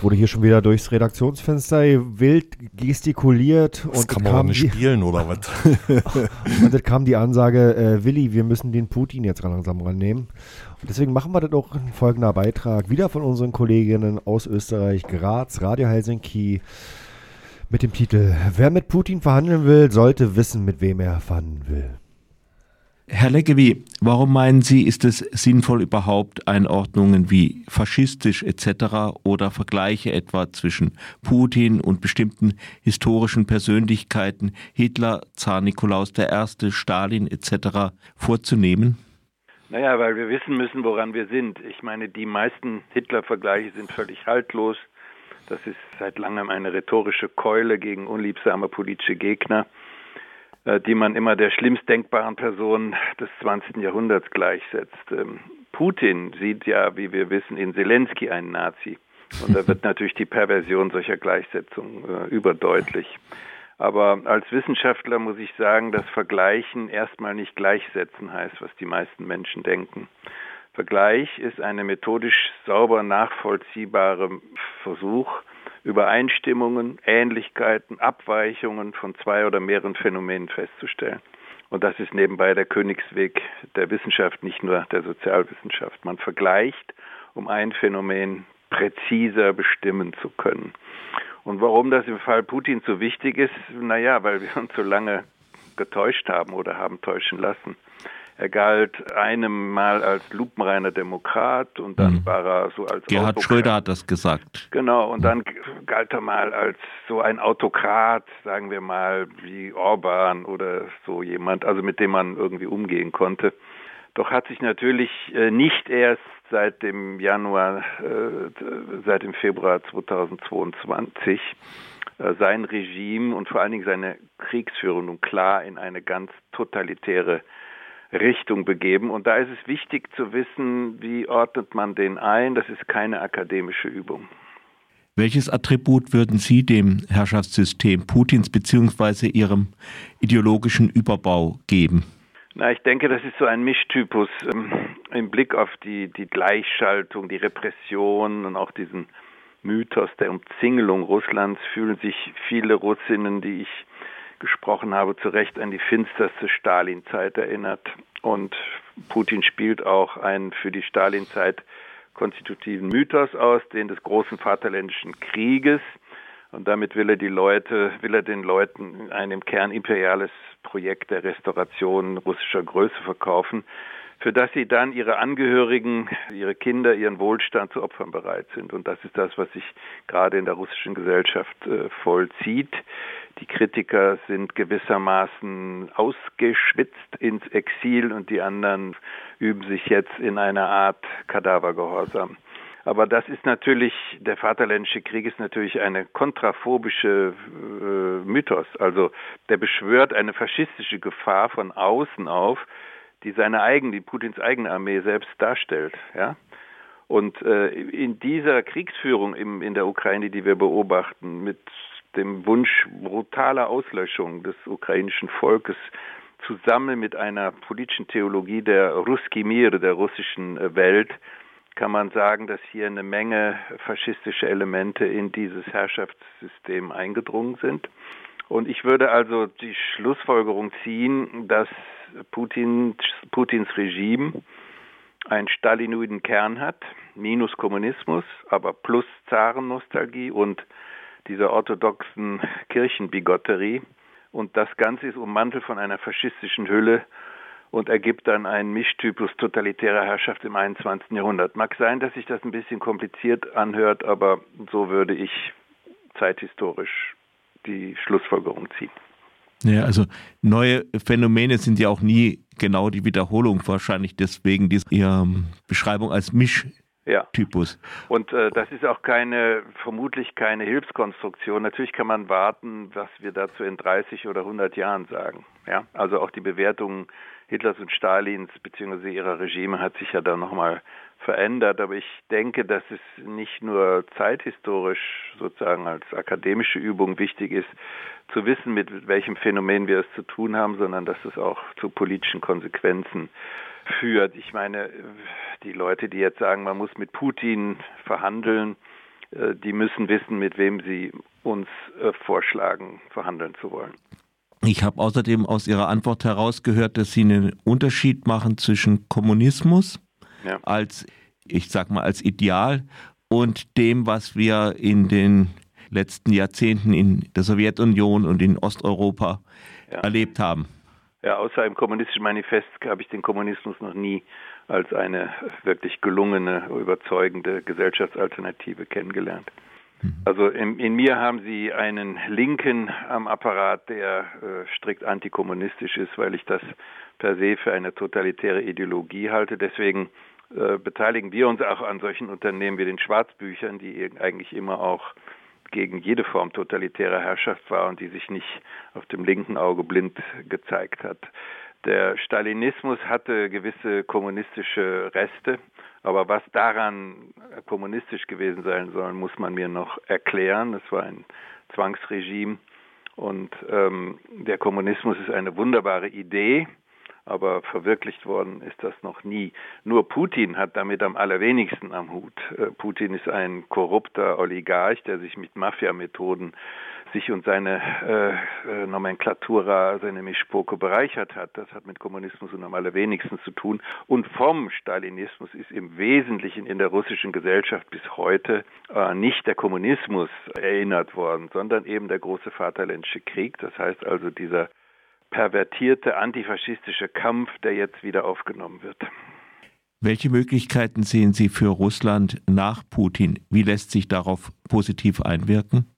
jetzt wurde hier schon wieder durchs Redaktionsfenster wild gestikuliert Das und kann man auch kam nicht die- spielen, oder was? [laughs] und es kam die Ansage, äh, Willi, wir müssen den Putin jetzt langsam rannehmen. Und deswegen machen wir das auch in folgender Beitrag. Wieder von unseren Kolleginnen aus Österreich, Graz, Radio Helsinki, mit dem Titel Wer mit Putin verhandeln will, sollte wissen, mit wem er verhandeln will. Herr Leckevi, warum meinen Sie, ist es sinnvoll überhaupt Einordnungen wie faschistisch etc. oder Vergleiche etwa zwischen Putin und bestimmten historischen Persönlichkeiten, Hitler, Zar Nikolaus I., Stalin etc. vorzunehmen? Naja, weil wir wissen müssen, woran wir sind. Ich meine, die meisten Hitler-Vergleiche sind völlig haltlos. Das ist seit langem eine rhetorische Keule gegen unliebsame politische Gegner, die man immer der schlimmst denkbaren Person des 20. Jahrhunderts gleichsetzt. Ähm, Putin sieht ja, wie wir wissen, in Zelensky einen Nazi. Und da wird [laughs] natürlich die Perversion solcher Gleichsetzungen äh, überdeutlich. Aber als Wissenschaftler muss ich sagen, dass Vergleichen erstmal nicht gleichsetzen heißt, was die meisten Menschen denken. Vergleich ist eine methodisch sauber nachvollziehbare Versuch, Übereinstimmungen, Ähnlichkeiten, Abweichungen von zwei oder mehreren Phänomenen festzustellen. Und das ist nebenbei der Königsweg der Wissenschaft, nicht nur der Sozialwissenschaft. Man vergleicht, um ein Phänomen präziser bestimmen zu können. Und warum das im Fall Putin so wichtig ist, naja, weil wir uns so lange getäuscht haben oder haben täuschen lassen. Er galt einem Mal als lupenreiner Demokrat und dann Mhm. war er so als Gerhard Autokrat- Schröder hat das gesagt. Genau, und dann galt er mal als so ein Autokrat, sagen wir mal, wie Orban oder so jemand, also mit dem man irgendwie umgehen konnte. Doch hat sich natürlich äh, nicht erst seit dem Januar, äh, seit dem Februar 2022 äh, sein Regime und vor allen Dingen seine Kriegsführung nun klar in eine ganz totalitäre Richtung begeben. Und da ist es wichtig zu wissen, wie ordnet man den ein. Das ist keine akademische Übung. Welches Attribut würden Sie dem Herrschaftssystem Putins bzw. Ihrem ideologischen Überbau geben? Na, ich denke, das ist so ein Mischtypus ähm, im Blick auf die, die Gleichschaltung, die Repression und auch diesen Mythos der Umzingelung Russlands fühlen sich viele Russinnen, die ich gesprochen habe, zu Recht an die finsterste Stalin-Zeit erinnert. Und Putin spielt auch einen für die Stalin-Zeit konstitutiven Mythos aus, den des großen Vaterländischen Krieges. Und damit will er die Leute, will er den Leuten ein im Kern imperiales Projekt der Restauration russischer Größe verkaufen, für das sie dann ihre Angehörigen, ihre Kinder, ihren Wohlstand zu opfern bereit sind. Und das ist das, was sich gerade in der russischen Gesellschaft äh, vollzieht. Die Kritiker sind gewissermaßen ausgeschwitzt ins Exil und die anderen üben sich jetzt in einer Art Kadavergehorsam. Aber das ist natürlich, der Vaterländische Krieg ist natürlich eine kontraphobische äh, Mythos. Also der beschwört eine faschistische Gefahr von außen auf, die seine eigene, die Putins eigene Armee selbst darstellt. Ja? Und äh, in dieser Kriegsführung im, in der Ukraine, die wir beobachten, mit dem Wunsch brutaler Auslöschung des ukrainischen Volkes, zusammen mit einer politischen Theologie der Ruski Mir, der russischen äh, Welt, kann man sagen, dass hier eine Menge faschistische Elemente in dieses Herrschaftssystem eingedrungen sind. Und ich würde also die Schlussfolgerung ziehen, dass Putins, Putins Regime einen stalinoiden Kern hat, minus Kommunismus, aber plus Zarennostalgie und dieser orthodoxen Kirchenbigotterie. Und das Ganze ist ummantelt von einer faschistischen Hülle und ergibt dann einen Mischtypus totalitärer Herrschaft im 21. Jahrhundert. Mag sein, dass sich das ein bisschen kompliziert anhört, aber so würde ich zeithistorisch die Schlussfolgerung ziehen. Ja, also neue Phänomene sind ja auch nie genau die Wiederholung, wahrscheinlich deswegen diese Ihre Beschreibung als Mischtypus. Ja. Und äh, das ist auch keine, vermutlich keine Hilfskonstruktion. Natürlich kann man warten, was wir dazu in 30 oder 100 Jahren sagen. Ja, also auch die Bewertung Hitlers und Stalins bzw. ihrer Regime hat sich ja da nochmal verändert. Aber ich denke, dass es nicht nur zeithistorisch sozusagen als akademische Übung wichtig ist, zu wissen, mit welchem Phänomen wir es zu tun haben, sondern dass es auch zu politischen Konsequenzen führt. Ich meine, die Leute, die jetzt sagen, man muss mit Putin verhandeln, die müssen wissen, mit wem sie uns vorschlagen, verhandeln zu wollen. Ich habe außerdem aus Ihrer Antwort herausgehört, dass Sie einen Unterschied machen zwischen Kommunismus ja. als, ich sag mal, als Ideal und dem, was wir in den letzten Jahrzehnten in der Sowjetunion und in Osteuropa ja. erlebt haben. Ja, außer im kommunistischen Manifest habe ich den Kommunismus noch nie als eine wirklich gelungene, überzeugende Gesellschaftsalternative kennengelernt. Also in, in, mir haben Sie einen Linken am Apparat, der äh, strikt antikommunistisch ist, weil ich das per se für eine totalitäre Ideologie halte. Deswegen äh, beteiligen wir uns auch an solchen Unternehmen wie den Schwarzbüchern, die eigentlich immer auch gegen jede Form totalitärer Herrschaft war und die sich nicht auf dem linken Auge blind gezeigt hat. Der Stalinismus hatte gewisse kommunistische Reste, aber was daran kommunistisch gewesen sein soll, muss man mir noch erklären. Es war ein Zwangsregime und ähm, der Kommunismus ist eine wunderbare Idee, aber verwirklicht worden ist das noch nie. Nur Putin hat damit am allerwenigsten am Hut. Äh, Putin ist ein korrupter Oligarch, der sich mit Mafia-Methoden sich und seine äh, Nomenklatura, seine Mischpoke bereichert hat. Das hat mit Kommunismus und am allerwenigsten zu tun. Und vom Stalinismus ist im Wesentlichen in der russischen Gesellschaft bis heute äh, nicht der Kommunismus erinnert worden, sondern eben der große Vaterländische Krieg. Das heißt also dieser pervertierte antifaschistische Kampf, der jetzt wieder aufgenommen wird. Welche Möglichkeiten sehen Sie für Russland nach Putin? Wie lässt sich darauf positiv einwirken?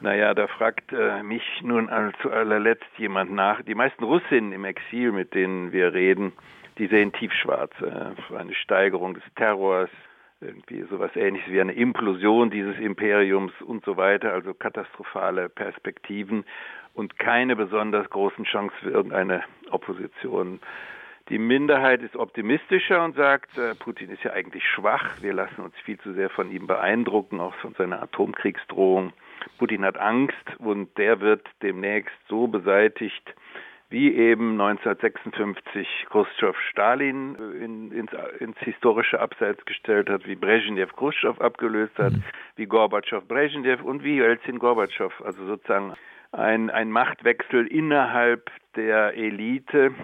Naja, da fragt äh, mich nun zu allerletzt jemand nach. Die meisten Russinnen im Exil, mit denen wir reden, die sehen tiefschwarz. Äh, eine Steigerung des Terrors, irgendwie sowas ähnliches wie eine Implosion dieses Imperiums und so weiter, also katastrophale Perspektiven und keine besonders großen Chancen für irgendeine Opposition. Die Minderheit ist optimistischer und sagt, äh, Putin ist ja eigentlich schwach, wir lassen uns viel zu sehr von ihm beeindrucken, auch von seiner Atomkriegsdrohung. Putin hat Angst und der wird demnächst so beseitigt, wie eben 1956 Khrushchev Stalin äh, in, ins, ins, historische Abseits gestellt hat, wie Brezhnev Khrushchev abgelöst hat, mhm. wie Gorbatschow Brezhnev und wie Jelzin Gorbatschow. Also sozusagen ein, ein Machtwechsel innerhalb der Elite,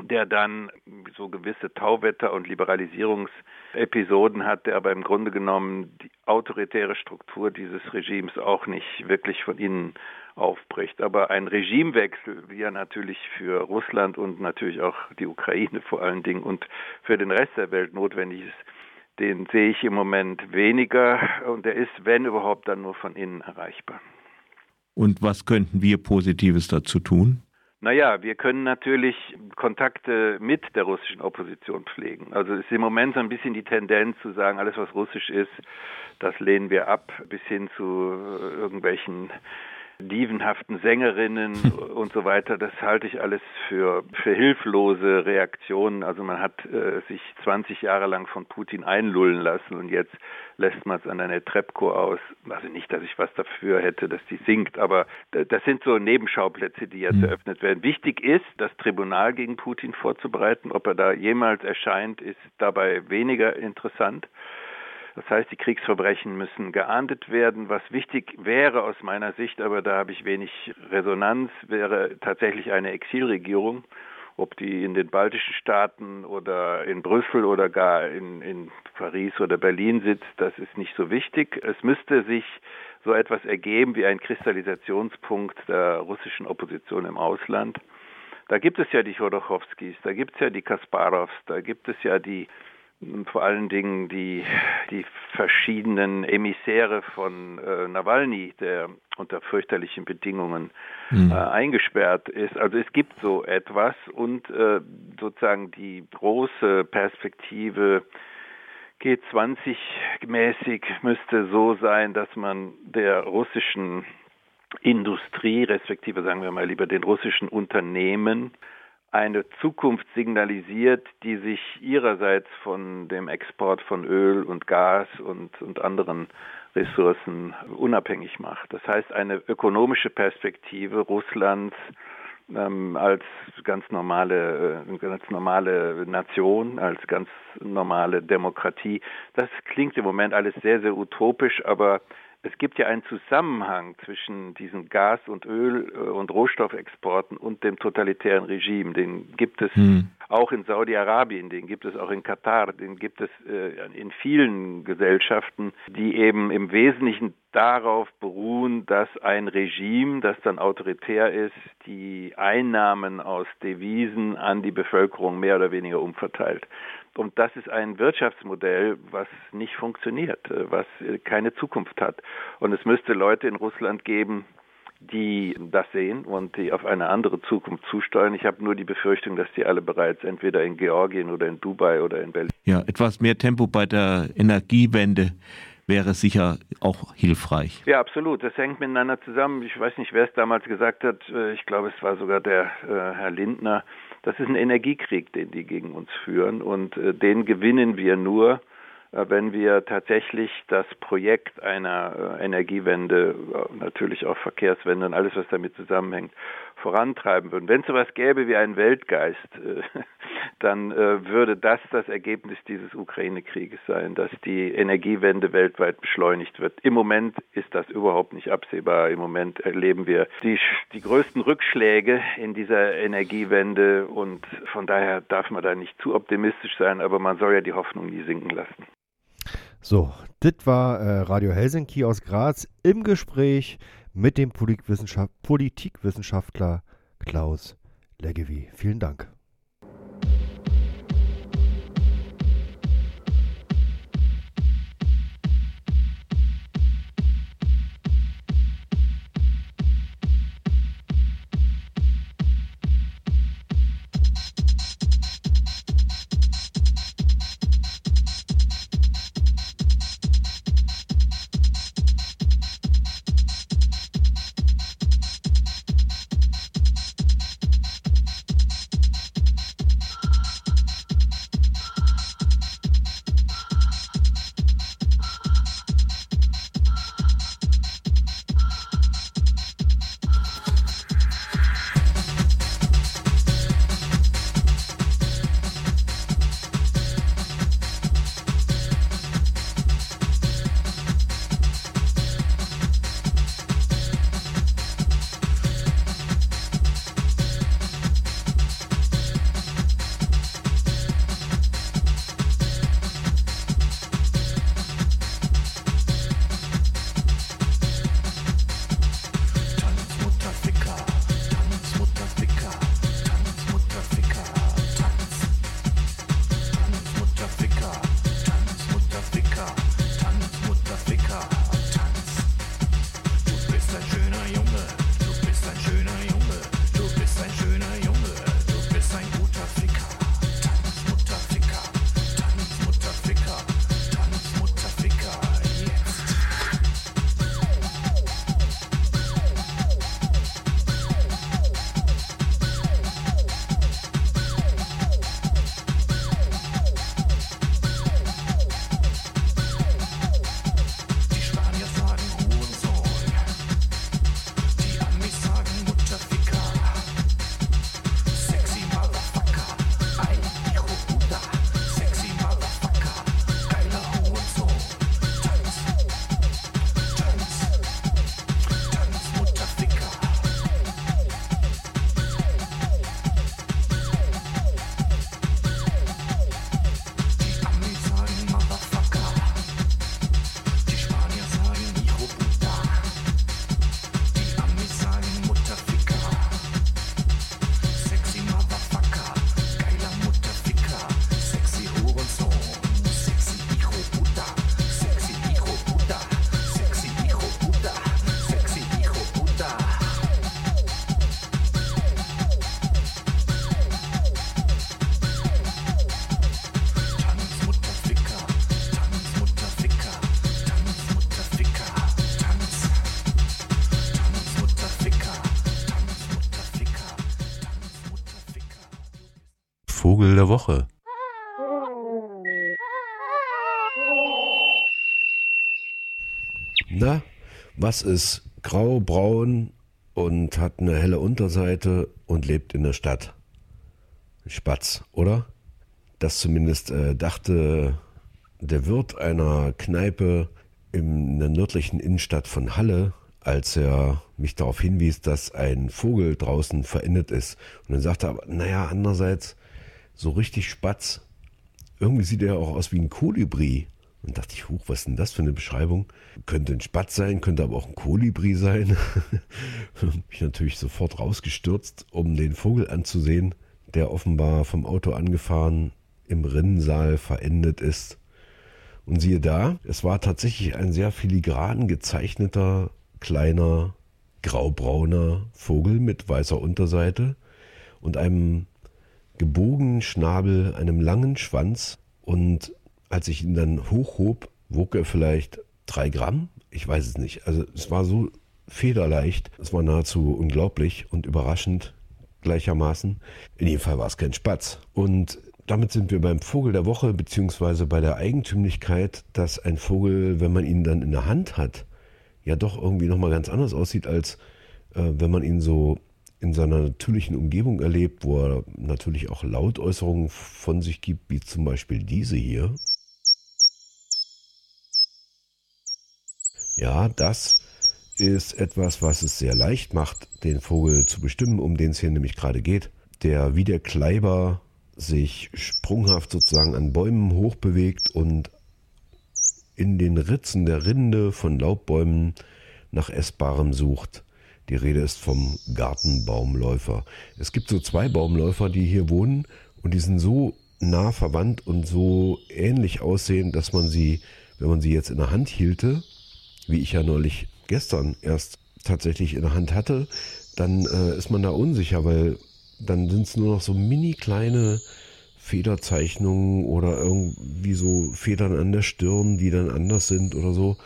der dann so gewisse Tauwetter und Liberalisierungsepisoden hat, der aber im Grunde genommen die autoritäre Struktur dieses Regimes auch nicht wirklich von innen aufbricht. Aber ein Regimewechsel, wie er natürlich für Russland und natürlich auch die Ukraine vor allen Dingen und für den Rest der Welt notwendig ist, den sehe ich im Moment weniger und der ist, wenn überhaupt, dann nur von innen erreichbar. Und was könnten wir Positives dazu tun? Naja, wir können natürlich Kontakte mit der russischen Opposition pflegen. Also ist im Moment so ein bisschen die Tendenz zu sagen, alles was russisch ist, das lehnen wir ab, bis hin zu irgendwelchen dievenhaften Sängerinnen [laughs] und so weiter, das halte ich alles für, für hilflose Reaktionen. Also man hat äh, sich 20 Jahre lang von Putin einlullen lassen und jetzt lässt man es an eine Trepko aus. Also nicht, dass ich was dafür hätte, dass die singt, aber das sind so Nebenschauplätze, die jetzt mhm. eröffnet werden. Wichtig ist, das Tribunal gegen Putin vorzubereiten. Ob er da jemals erscheint, ist dabei weniger interessant. Das heißt, die Kriegsverbrechen müssen geahndet werden. Was wichtig wäre aus meiner Sicht, aber da habe ich wenig Resonanz, wäre tatsächlich eine Exilregierung. Ob die in den baltischen Staaten oder in Brüssel oder gar in, in Paris oder Berlin sitzt, das ist nicht so wichtig. Es müsste sich so etwas ergeben wie ein Kristallisationspunkt der russischen Opposition im Ausland. Da gibt es ja die Chodorkowskis, da gibt es ja die Kasparovs, da gibt es ja die vor allen Dingen die, die verschiedenen Emissäre von äh, Nawalny, der unter fürchterlichen Bedingungen mhm. äh, eingesperrt ist. Also es gibt so etwas und äh, sozusagen die große Perspektive G20-mäßig müsste so sein, dass man der russischen Industrie, respektive sagen wir mal lieber den russischen Unternehmen, eine Zukunft signalisiert, die sich ihrerseits von dem Export von Öl und Gas und, und anderen Ressourcen unabhängig macht. Das heißt, eine ökonomische Perspektive Russlands ähm, als ganz normale, äh, ganz normale Nation, als ganz normale Demokratie. Das klingt im Moment alles sehr, sehr utopisch, aber es gibt ja einen Zusammenhang zwischen diesen Gas- und Öl- äh, und Rohstoffexporten und dem totalitären Regime. Den gibt es hm. auch in Saudi-Arabien, den gibt es auch in Katar, den gibt es äh, in vielen Gesellschaften, die eben im Wesentlichen darauf beruhen, dass ein Regime, das dann autoritär ist, die Einnahmen aus Devisen an die Bevölkerung mehr oder weniger umverteilt. Und das ist ein Wirtschaftsmodell, was nicht funktioniert, äh, was äh, keine Zukunft hat. Und es müsste Leute in Russland geben, die das sehen und die auf eine andere Zukunft zusteuern. Ich habe nur die Befürchtung, dass die alle bereits entweder in Georgien oder in Dubai oder in Berlin. Ja, etwas mehr Tempo bei der Energiewende wäre sicher auch hilfreich. Ja, absolut. Das hängt miteinander zusammen. Ich weiß nicht, wer es damals gesagt hat. Äh, ich glaube, es war sogar der äh, Herr Lindner das ist ein Energiekrieg, den die gegen uns führen und äh, den gewinnen wir nur, wenn wir tatsächlich das Projekt einer äh, Energiewende, äh, natürlich auch Verkehrswende und alles, was damit zusammenhängt, vorantreiben würden. Wenn es sowas gäbe wie einen Weltgeist, [laughs] dann würde das das Ergebnis dieses Ukraine-Krieges sein, dass die Energiewende weltweit beschleunigt wird. Im Moment ist das überhaupt nicht absehbar. Im Moment erleben wir die, die größten Rückschläge in dieser Energiewende und von daher darf man da nicht zu optimistisch sein, aber man soll ja die Hoffnung nie sinken lassen. So, das war äh, Radio Helsinki aus Graz im Gespräch mit dem Politikwissenschaft Politikwissenschaftler Klaus Leggevi. Vielen Dank. Woche. Na, was ist grau, braun und hat eine helle Unterseite und lebt in der Stadt? Spatz, oder? Das zumindest äh, dachte der Wirt einer Kneipe in der nördlichen Innenstadt von Halle, als er mich darauf hinwies, dass ein Vogel draußen verendet ist. Und dann sagte er aber, naja, andererseits, so richtig Spatz, irgendwie sieht er auch aus wie ein Kolibri. Und dachte ich, huch, was ist denn das für eine Beschreibung? Könnte ein Spatz sein, könnte aber auch ein Kolibri sein. [laughs] Bin ich natürlich sofort rausgestürzt, um den Vogel anzusehen, der offenbar vom Auto angefahren im Rinnensaal verendet ist. Und siehe da, es war tatsächlich ein sehr filigran gezeichneter, kleiner, graubrauner Vogel mit weißer Unterseite und einem gebogenen Schnabel, einem langen Schwanz. Und als ich ihn dann hochhob, wog er vielleicht drei Gramm. Ich weiß es nicht. Also es war so federleicht. Es war nahezu unglaublich und überraschend gleichermaßen. In jedem Fall war es kein Spatz. Und damit sind wir beim Vogel der Woche, beziehungsweise bei der Eigentümlichkeit, dass ein Vogel, wenn man ihn dann in der Hand hat, ja doch irgendwie nochmal ganz anders aussieht, als äh, wenn man ihn so in seiner natürlichen Umgebung erlebt, wo er natürlich auch Lautäußerungen von sich gibt, wie zum Beispiel diese hier. Ja, das ist etwas, was es sehr leicht macht, den Vogel zu bestimmen, um den es hier nämlich gerade geht, der wie der Kleiber sich sprunghaft sozusagen an Bäumen hochbewegt und in den Ritzen der Rinde von Laubbäumen nach Essbarem sucht. Die Rede ist vom Gartenbaumläufer. Es gibt so zwei Baumläufer, die hier wohnen und die sind so nah verwandt und so ähnlich aussehen, dass man sie, wenn man sie jetzt in der Hand hielte, wie ich ja neulich gestern erst tatsächlich in der Hand hatte, dann äh, ist man da unsicher, weil dann sind es nur noch so mini kleine Federzeichnungen oder irgendwie so Federn an der Stirn, die dann anders sind oder so.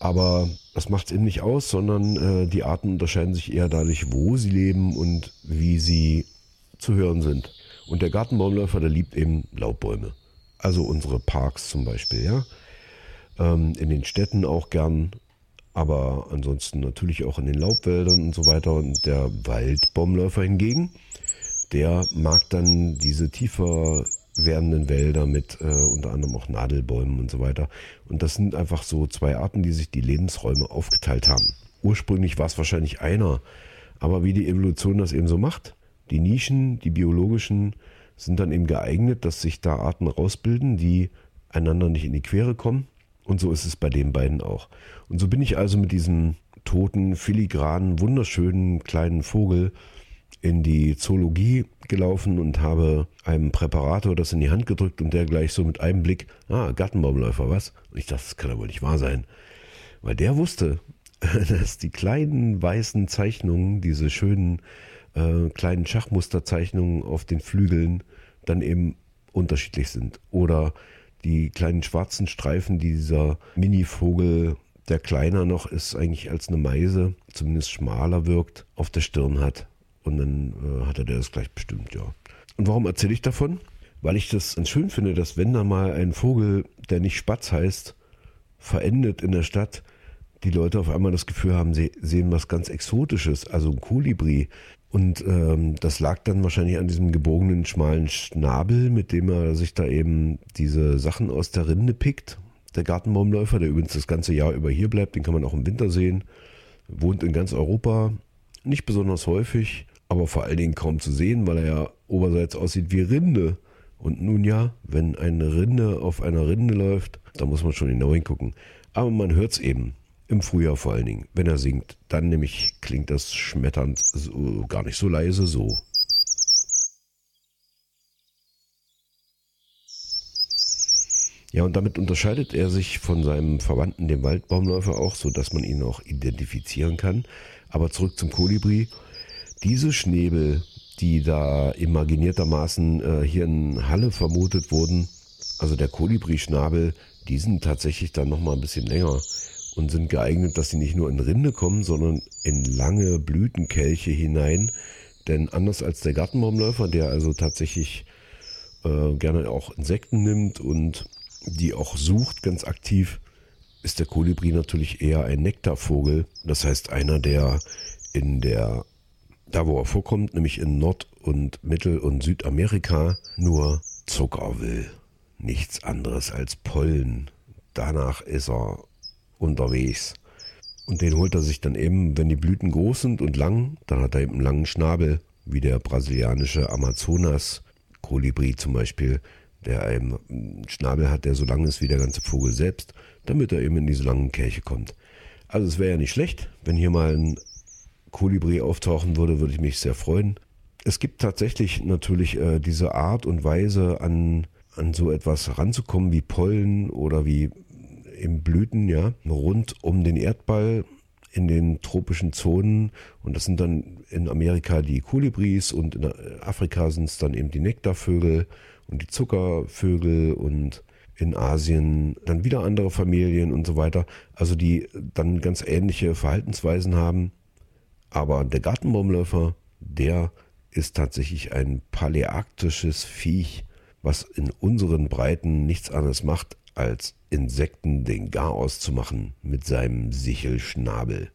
Aber das macht es eben nicht aus, sondern äh, die Arten unterscheiden sich eher dadurch, wo sie leben und wie sie zu hören sind. Und der Gartenbaumläufer, der liebt eben Laubbäume. Also unsere Parks zum Beispiel, ja. Ähm, in den Städten auch gern, aber ansonsten natürlich auch in den Laubwäldern und so weiter. Und der Waldbaumläufer hingegen, der mag dann diese tiefer werdenden Wälder mit äh, unter anderem auch Nadelbäumen und so weiter. Und das sind einfach so zwei Arten, die sich die Lebensräume aufgeteilt haben. Ursprünglich war es wahrscheinlich einer, aber wie die Evolution das eben so macht, die Nischen, die biologischen, sind dann eben geeignet, dass sich da Arten rausbilden, die einander nicht in die Quere kommen. Und so ist es bei den beiden auch. Und so bin ich also mit diesem toten, filigranen, wunderschönen kleinen Vogel in die Zoologie gelaufen und habe einem Präparator das in die Hand gedrückt und der gleich so mit einem Blick, ah, Gartenbaumläufer, was? Und ich dachte, das kann wohl nicht wahr sein. Weil der wusste, [laughs] dass die kleinen weißen Zeichnungen, diese schönen äh, kleinen Schachmusterzeichnungen auf den Flügeln dann eben unterschiedlich sind. Oder die kleinen schwarzen Streifen, die dieser Mini-Vogel, der kleiner noch ist, eigentlich als eine Meise, zumindest schmaler wirkt, auf der Stirn hat. Und dann äh, hat er das gleich bestimmt, ja. Und warum erzähle ich davon? Weil ich das ganz schön finde, dass wenn da mal ein Vogel, der nicht Spatz heißt, verendet in der Stadt, die Leute auf einmal das Gefühl haben, sie sehen was ganz Exotisches, also ein Kolibri. Und ähm, das lag dann wahrscheinlich an diesem gebogenen, schmalen Schnabel, mit dem er sich da eben diese Sachen aus der Rinde pickt. Der Gartenbaumläufer, der übrigens das ganze Jahr über hier bleibt, den kann man auch im Winter sehen. Wohnt in ganz Europa, nicht besonders häufig, aber vor allen Dingen kaum zu sehen, weil er ja oberseits aussieht wie Rinde. Und nun ja, wenn eine Rinde auf einer Rinde läuft, da muss man schon genau hingucken. Aber man hört es eben. Im Frühjahr vor allen Dingen. Wenn er singt, dann nämlich klingt das schmetternd so, gar nicht so leise so. Ja, und damit unterscheidet er sich von seinem Verwandten, dem Waldbaumläufer, auch, so dass man ihn auch identifizieren kann. Aber zurück zum Kolibri. Diese Schnäbel, die da imaginiertermaßen äh, hier in Halle vermutet wurden, also der Kolibri-Schnabel, die sind tatsächlich dann nochmal ein bisschen länger und sind geeignet, dass sie nicht nur in Rinde kommen, sondern in lange Blütenkelche hinein. Denn anders als der Gartenbaumläufer, der also tatsächlich äh, gerne auch Insekten nimmt und die auch sucht ganz aktiv, ist der Kolibri natürlich eher ein Nektarvogel. Das heißt einer, der in der, da wo er vorkommt, nämlich in Nord- und Mittel- und Südamerika, nur Zucker will. Nichts anderes als Pollen. Danach ist er unterwegs. Und den holt er sich dann eben, wenn die Blüten groß sind und lang, dann hat er eben einen langen Schnabel, wie der brasilianische Amazonas-Kolibri zum Beispiel, der einen Schnabel hat, der so lang ist wie der ganze Vogel selbst, damit er eben in diese langen Kelche kommt. Also es wäre ja nicht schlecht, wenn hier mal ein Kolibri auftauchen würde, würde ich mich sehr freuen. Es gibt tatsächlich natürlich äh, diese Art und Weise, an, an so etwas ranzukommen wie Pollen oder wie im Blüten, ja, rund um den Erdball in den tropischen Zonen. Und das sind dann in Amerika die Kolibris und in Afrika sind es dann eben die Nektarvögel und die Zuckervögel und in Asien dann wieder andere Familien und so weiter. Also die dann ganz ähnliche Verhaltensweisen haben. Aber der Gartenbaumläufer, der ist tatsächlich ein paläarktisches Viech, was in unseren Breiten nichts anderes macht, als Insekten den Garaus zu machen mit seinem Sichelschnabel.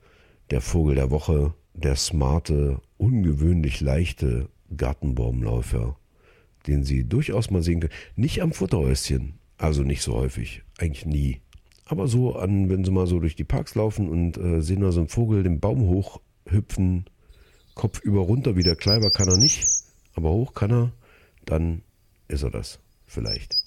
Der Vogel der Woche, der smarte, ungewöhnlich leichte Gartenbaumläufer, den Sie durchaus mal sehen können. Nicht am Futterhäuschen, also nicht so häufig, eigentlich nie. Aber so an, wenn Sie mal so durch die Parks laufen und äh, sehen da so einen Vogel den Baum hoch hüpfen, Kopf über runter, wie der Kleiber kann er nicht, aber hoch kann er, dann ist er das vielleicht.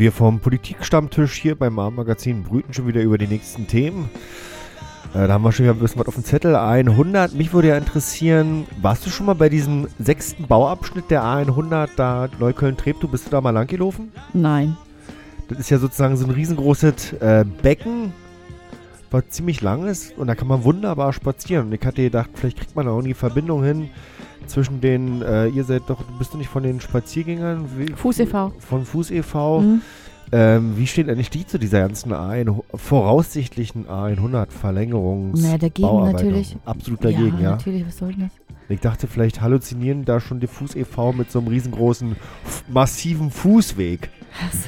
Wir vom Politikstammtisch hier beim Abendmagazin brüten schon wieder über die nächsten Themen. Äh, da haben wir schon wieder ein bisschen was auf dem Zettel. A100, mich würde ja interessieren, warst du schon mal bei diesem sechsten Bauabschnitt der A100, da Neukölln-Treptow, bist du da mal langgelaufen? Nein. Das ist ja sozusagen so ein riesengroßes äh, Becken, was ziemlich lang ist und da kann man wunderbar spazieren. Und ich hatte gedacht, vielleicht kriegt man da irgendwie Verbindung hin zwischen den, äh, ihr seid doch, bist du nicht von den Spaziergängern? Wie, Fuß e.V.. Von Fuß e.V. Mhm. Ähm, wie steht eigentlich die zu dieser ganzen A1, voraussichtlichen A100-Verlängerungs- Na, dagegen natürlich. Absolut dagegen, ja. natürlich, was soll denn das? Ich dachte, vielleicht halluzinieren da schon die Fuß e.V. mit so einem riesengroßen, massiven Fußweg,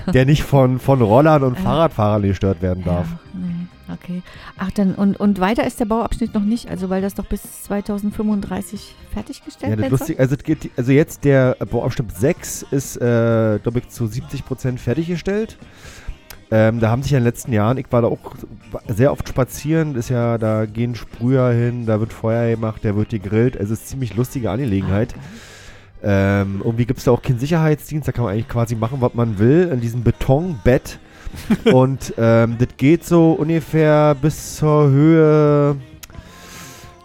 so. der nicht von, von Rollern und Ja. Fahrradfahrern gestört werden darf. Nee, okay. Ach, dann, und, und weiter ist der Bauabschnitt noch nicht, also weil das doch bis 2035 fertiggestellt Ja, das werden lustig, also, geht, also jetzt der Bauabschnitt 6 ist, äh, glaube ich, zu 70% fertiggestellt. Ähm, da haben sich ja in den letzten Jahren, ich war da auch sehr oft spazieren, ist ja, da gehen Sprüher hin, da wird Feuer gemacht, da wird gegrillt, also es ist eine ziemlich lustige Angelegenheit. Ähm, irgendwie gibt es da auch keinen Sicherheitsdienst, da kann man eigentlich quasi machen, was man will, in diesem Betonbett. [laughs] Und ähm, das geht so ungefähr bis zur Höhe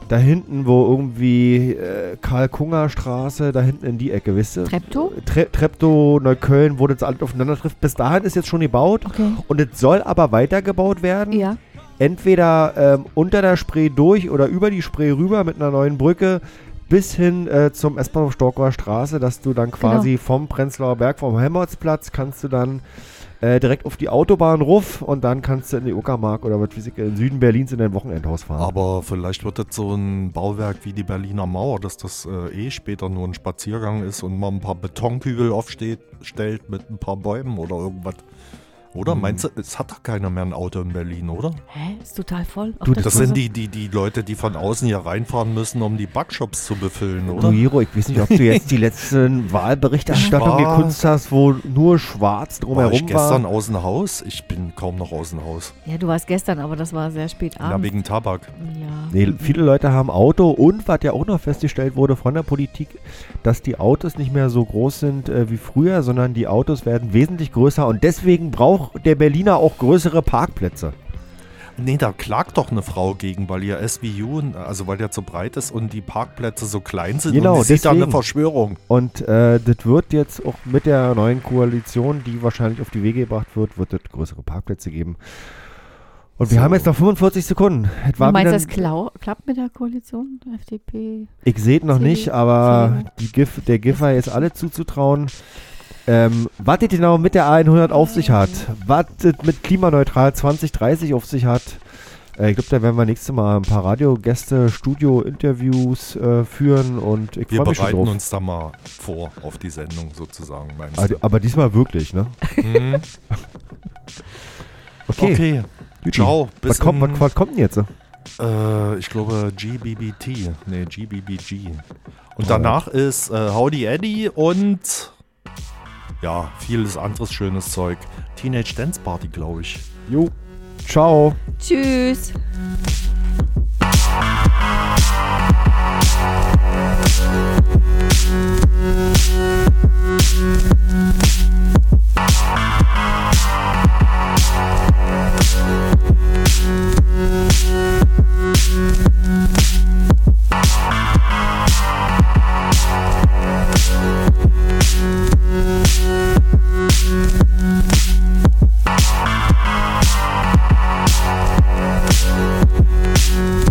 da hinten, wo irgendwie äh, Karl-Kunger-Straße, da hinten in die Ecke, wisst ihr? Treptow? Tre Treptow, Neukölln, wo das alles aufeinander trifft. Bis dahin ist jetzt schon gebaut. Okay. Und es soll aber weitergebaut werden. Ja. Entweder ähm, unter der Spree durch oder über die Spree rüber mit einer neuen Brücke bis hin äh, zum S-Bahnhof Storkower Straße, dass du dann quasi Genau. vom Prenzlauer Berg, vom Helmholtzplatz, kannst du dann äh, direkt auf die Autobahn ruf und dann kannst du in die Uckermark oder was weiß ich, in Süden Berlins in dein Wochenendhaus fahren. Aber vielleicht wird das so ein Bauwerk wie die Berliner Mauer, dass das äh, eh später nur ein Spaziergang ist und man ein paar Betonkübel aufsteht, stellt mit ein paar Bäumen oder irgendwas. Oder? Hm. Meinst du, es hat doch keiner mehr ein Auto in Berlin, oder? Hä? Ist total voll. Du, das Straße? sind die, die, die Leute, die von außen hier reinfahren müssen, um die Backshops zu befüllen, Du, oder? Hiro, ich weiß nicht, ob du jetzt die letzten [laughs] Wahlberichterstattungen Was? gekunst hast, wo nur schwarz War drumherum ich gestern war. außen Haus? Ich bin kaum noch außen Haus. Ja, du warst gestern, aber das war sehr spät Ja, abends. wegen Tabak. Ja. Nee, viele Leute haben Auto und was ja auch noch festgestellt wurde von der Politik, dass die Autos nicht mehr so groß sind äh, wie früher, sondern die Autos werden wesentlich größer und deswegen braucht der Berliner auch größere Parkplätze. Nee, da klagt doch eine Frau gegen, weil ihr SVU, also weil der zu breit ist und die Parkplätze so klein sind Genau, und sieht da eine. Verschwörung. Und äh, das wird jetzt auch mit der neuen Koalition, die wahrscheinlich auf die Wege gebracht wird, wird es größere Parkplätze geben. Und wir So. haben jetzt noch 45 Sekunden. Du meinst, das klau klappt mit der Koalition? FDP? Ich sehe es noch nicht, aber GIF, der Giffer ist alle zuzutrauen. Ähm, was das genau mit der A100 auf sich hat, was das mit klimaneutral 2030 auf sich hat, äh, ich glaube, da werden wir nächstes Mal ein paar Radiogäste, Studio-Interviews äh, führen und ich Wir freue mich schon bereiten drauf. uns da mal vor auf die Sendung sozusagen, meinst aber, du? aber diesmal wirklich, ne? Mhm. [laughs] Okay. Okay. Juti. Ciao. Bis Was kommt, was, was kommt denn jetzt? Äh, ich glaube GBBT. Nee, GBBG. Und Alright. danach ist äh, Howdy Eddie und ja, vieles anderes schönes Zeug. Teenage Dance Party, glaube ich. Jo. Ciao. Tschüss. Thank you. Thank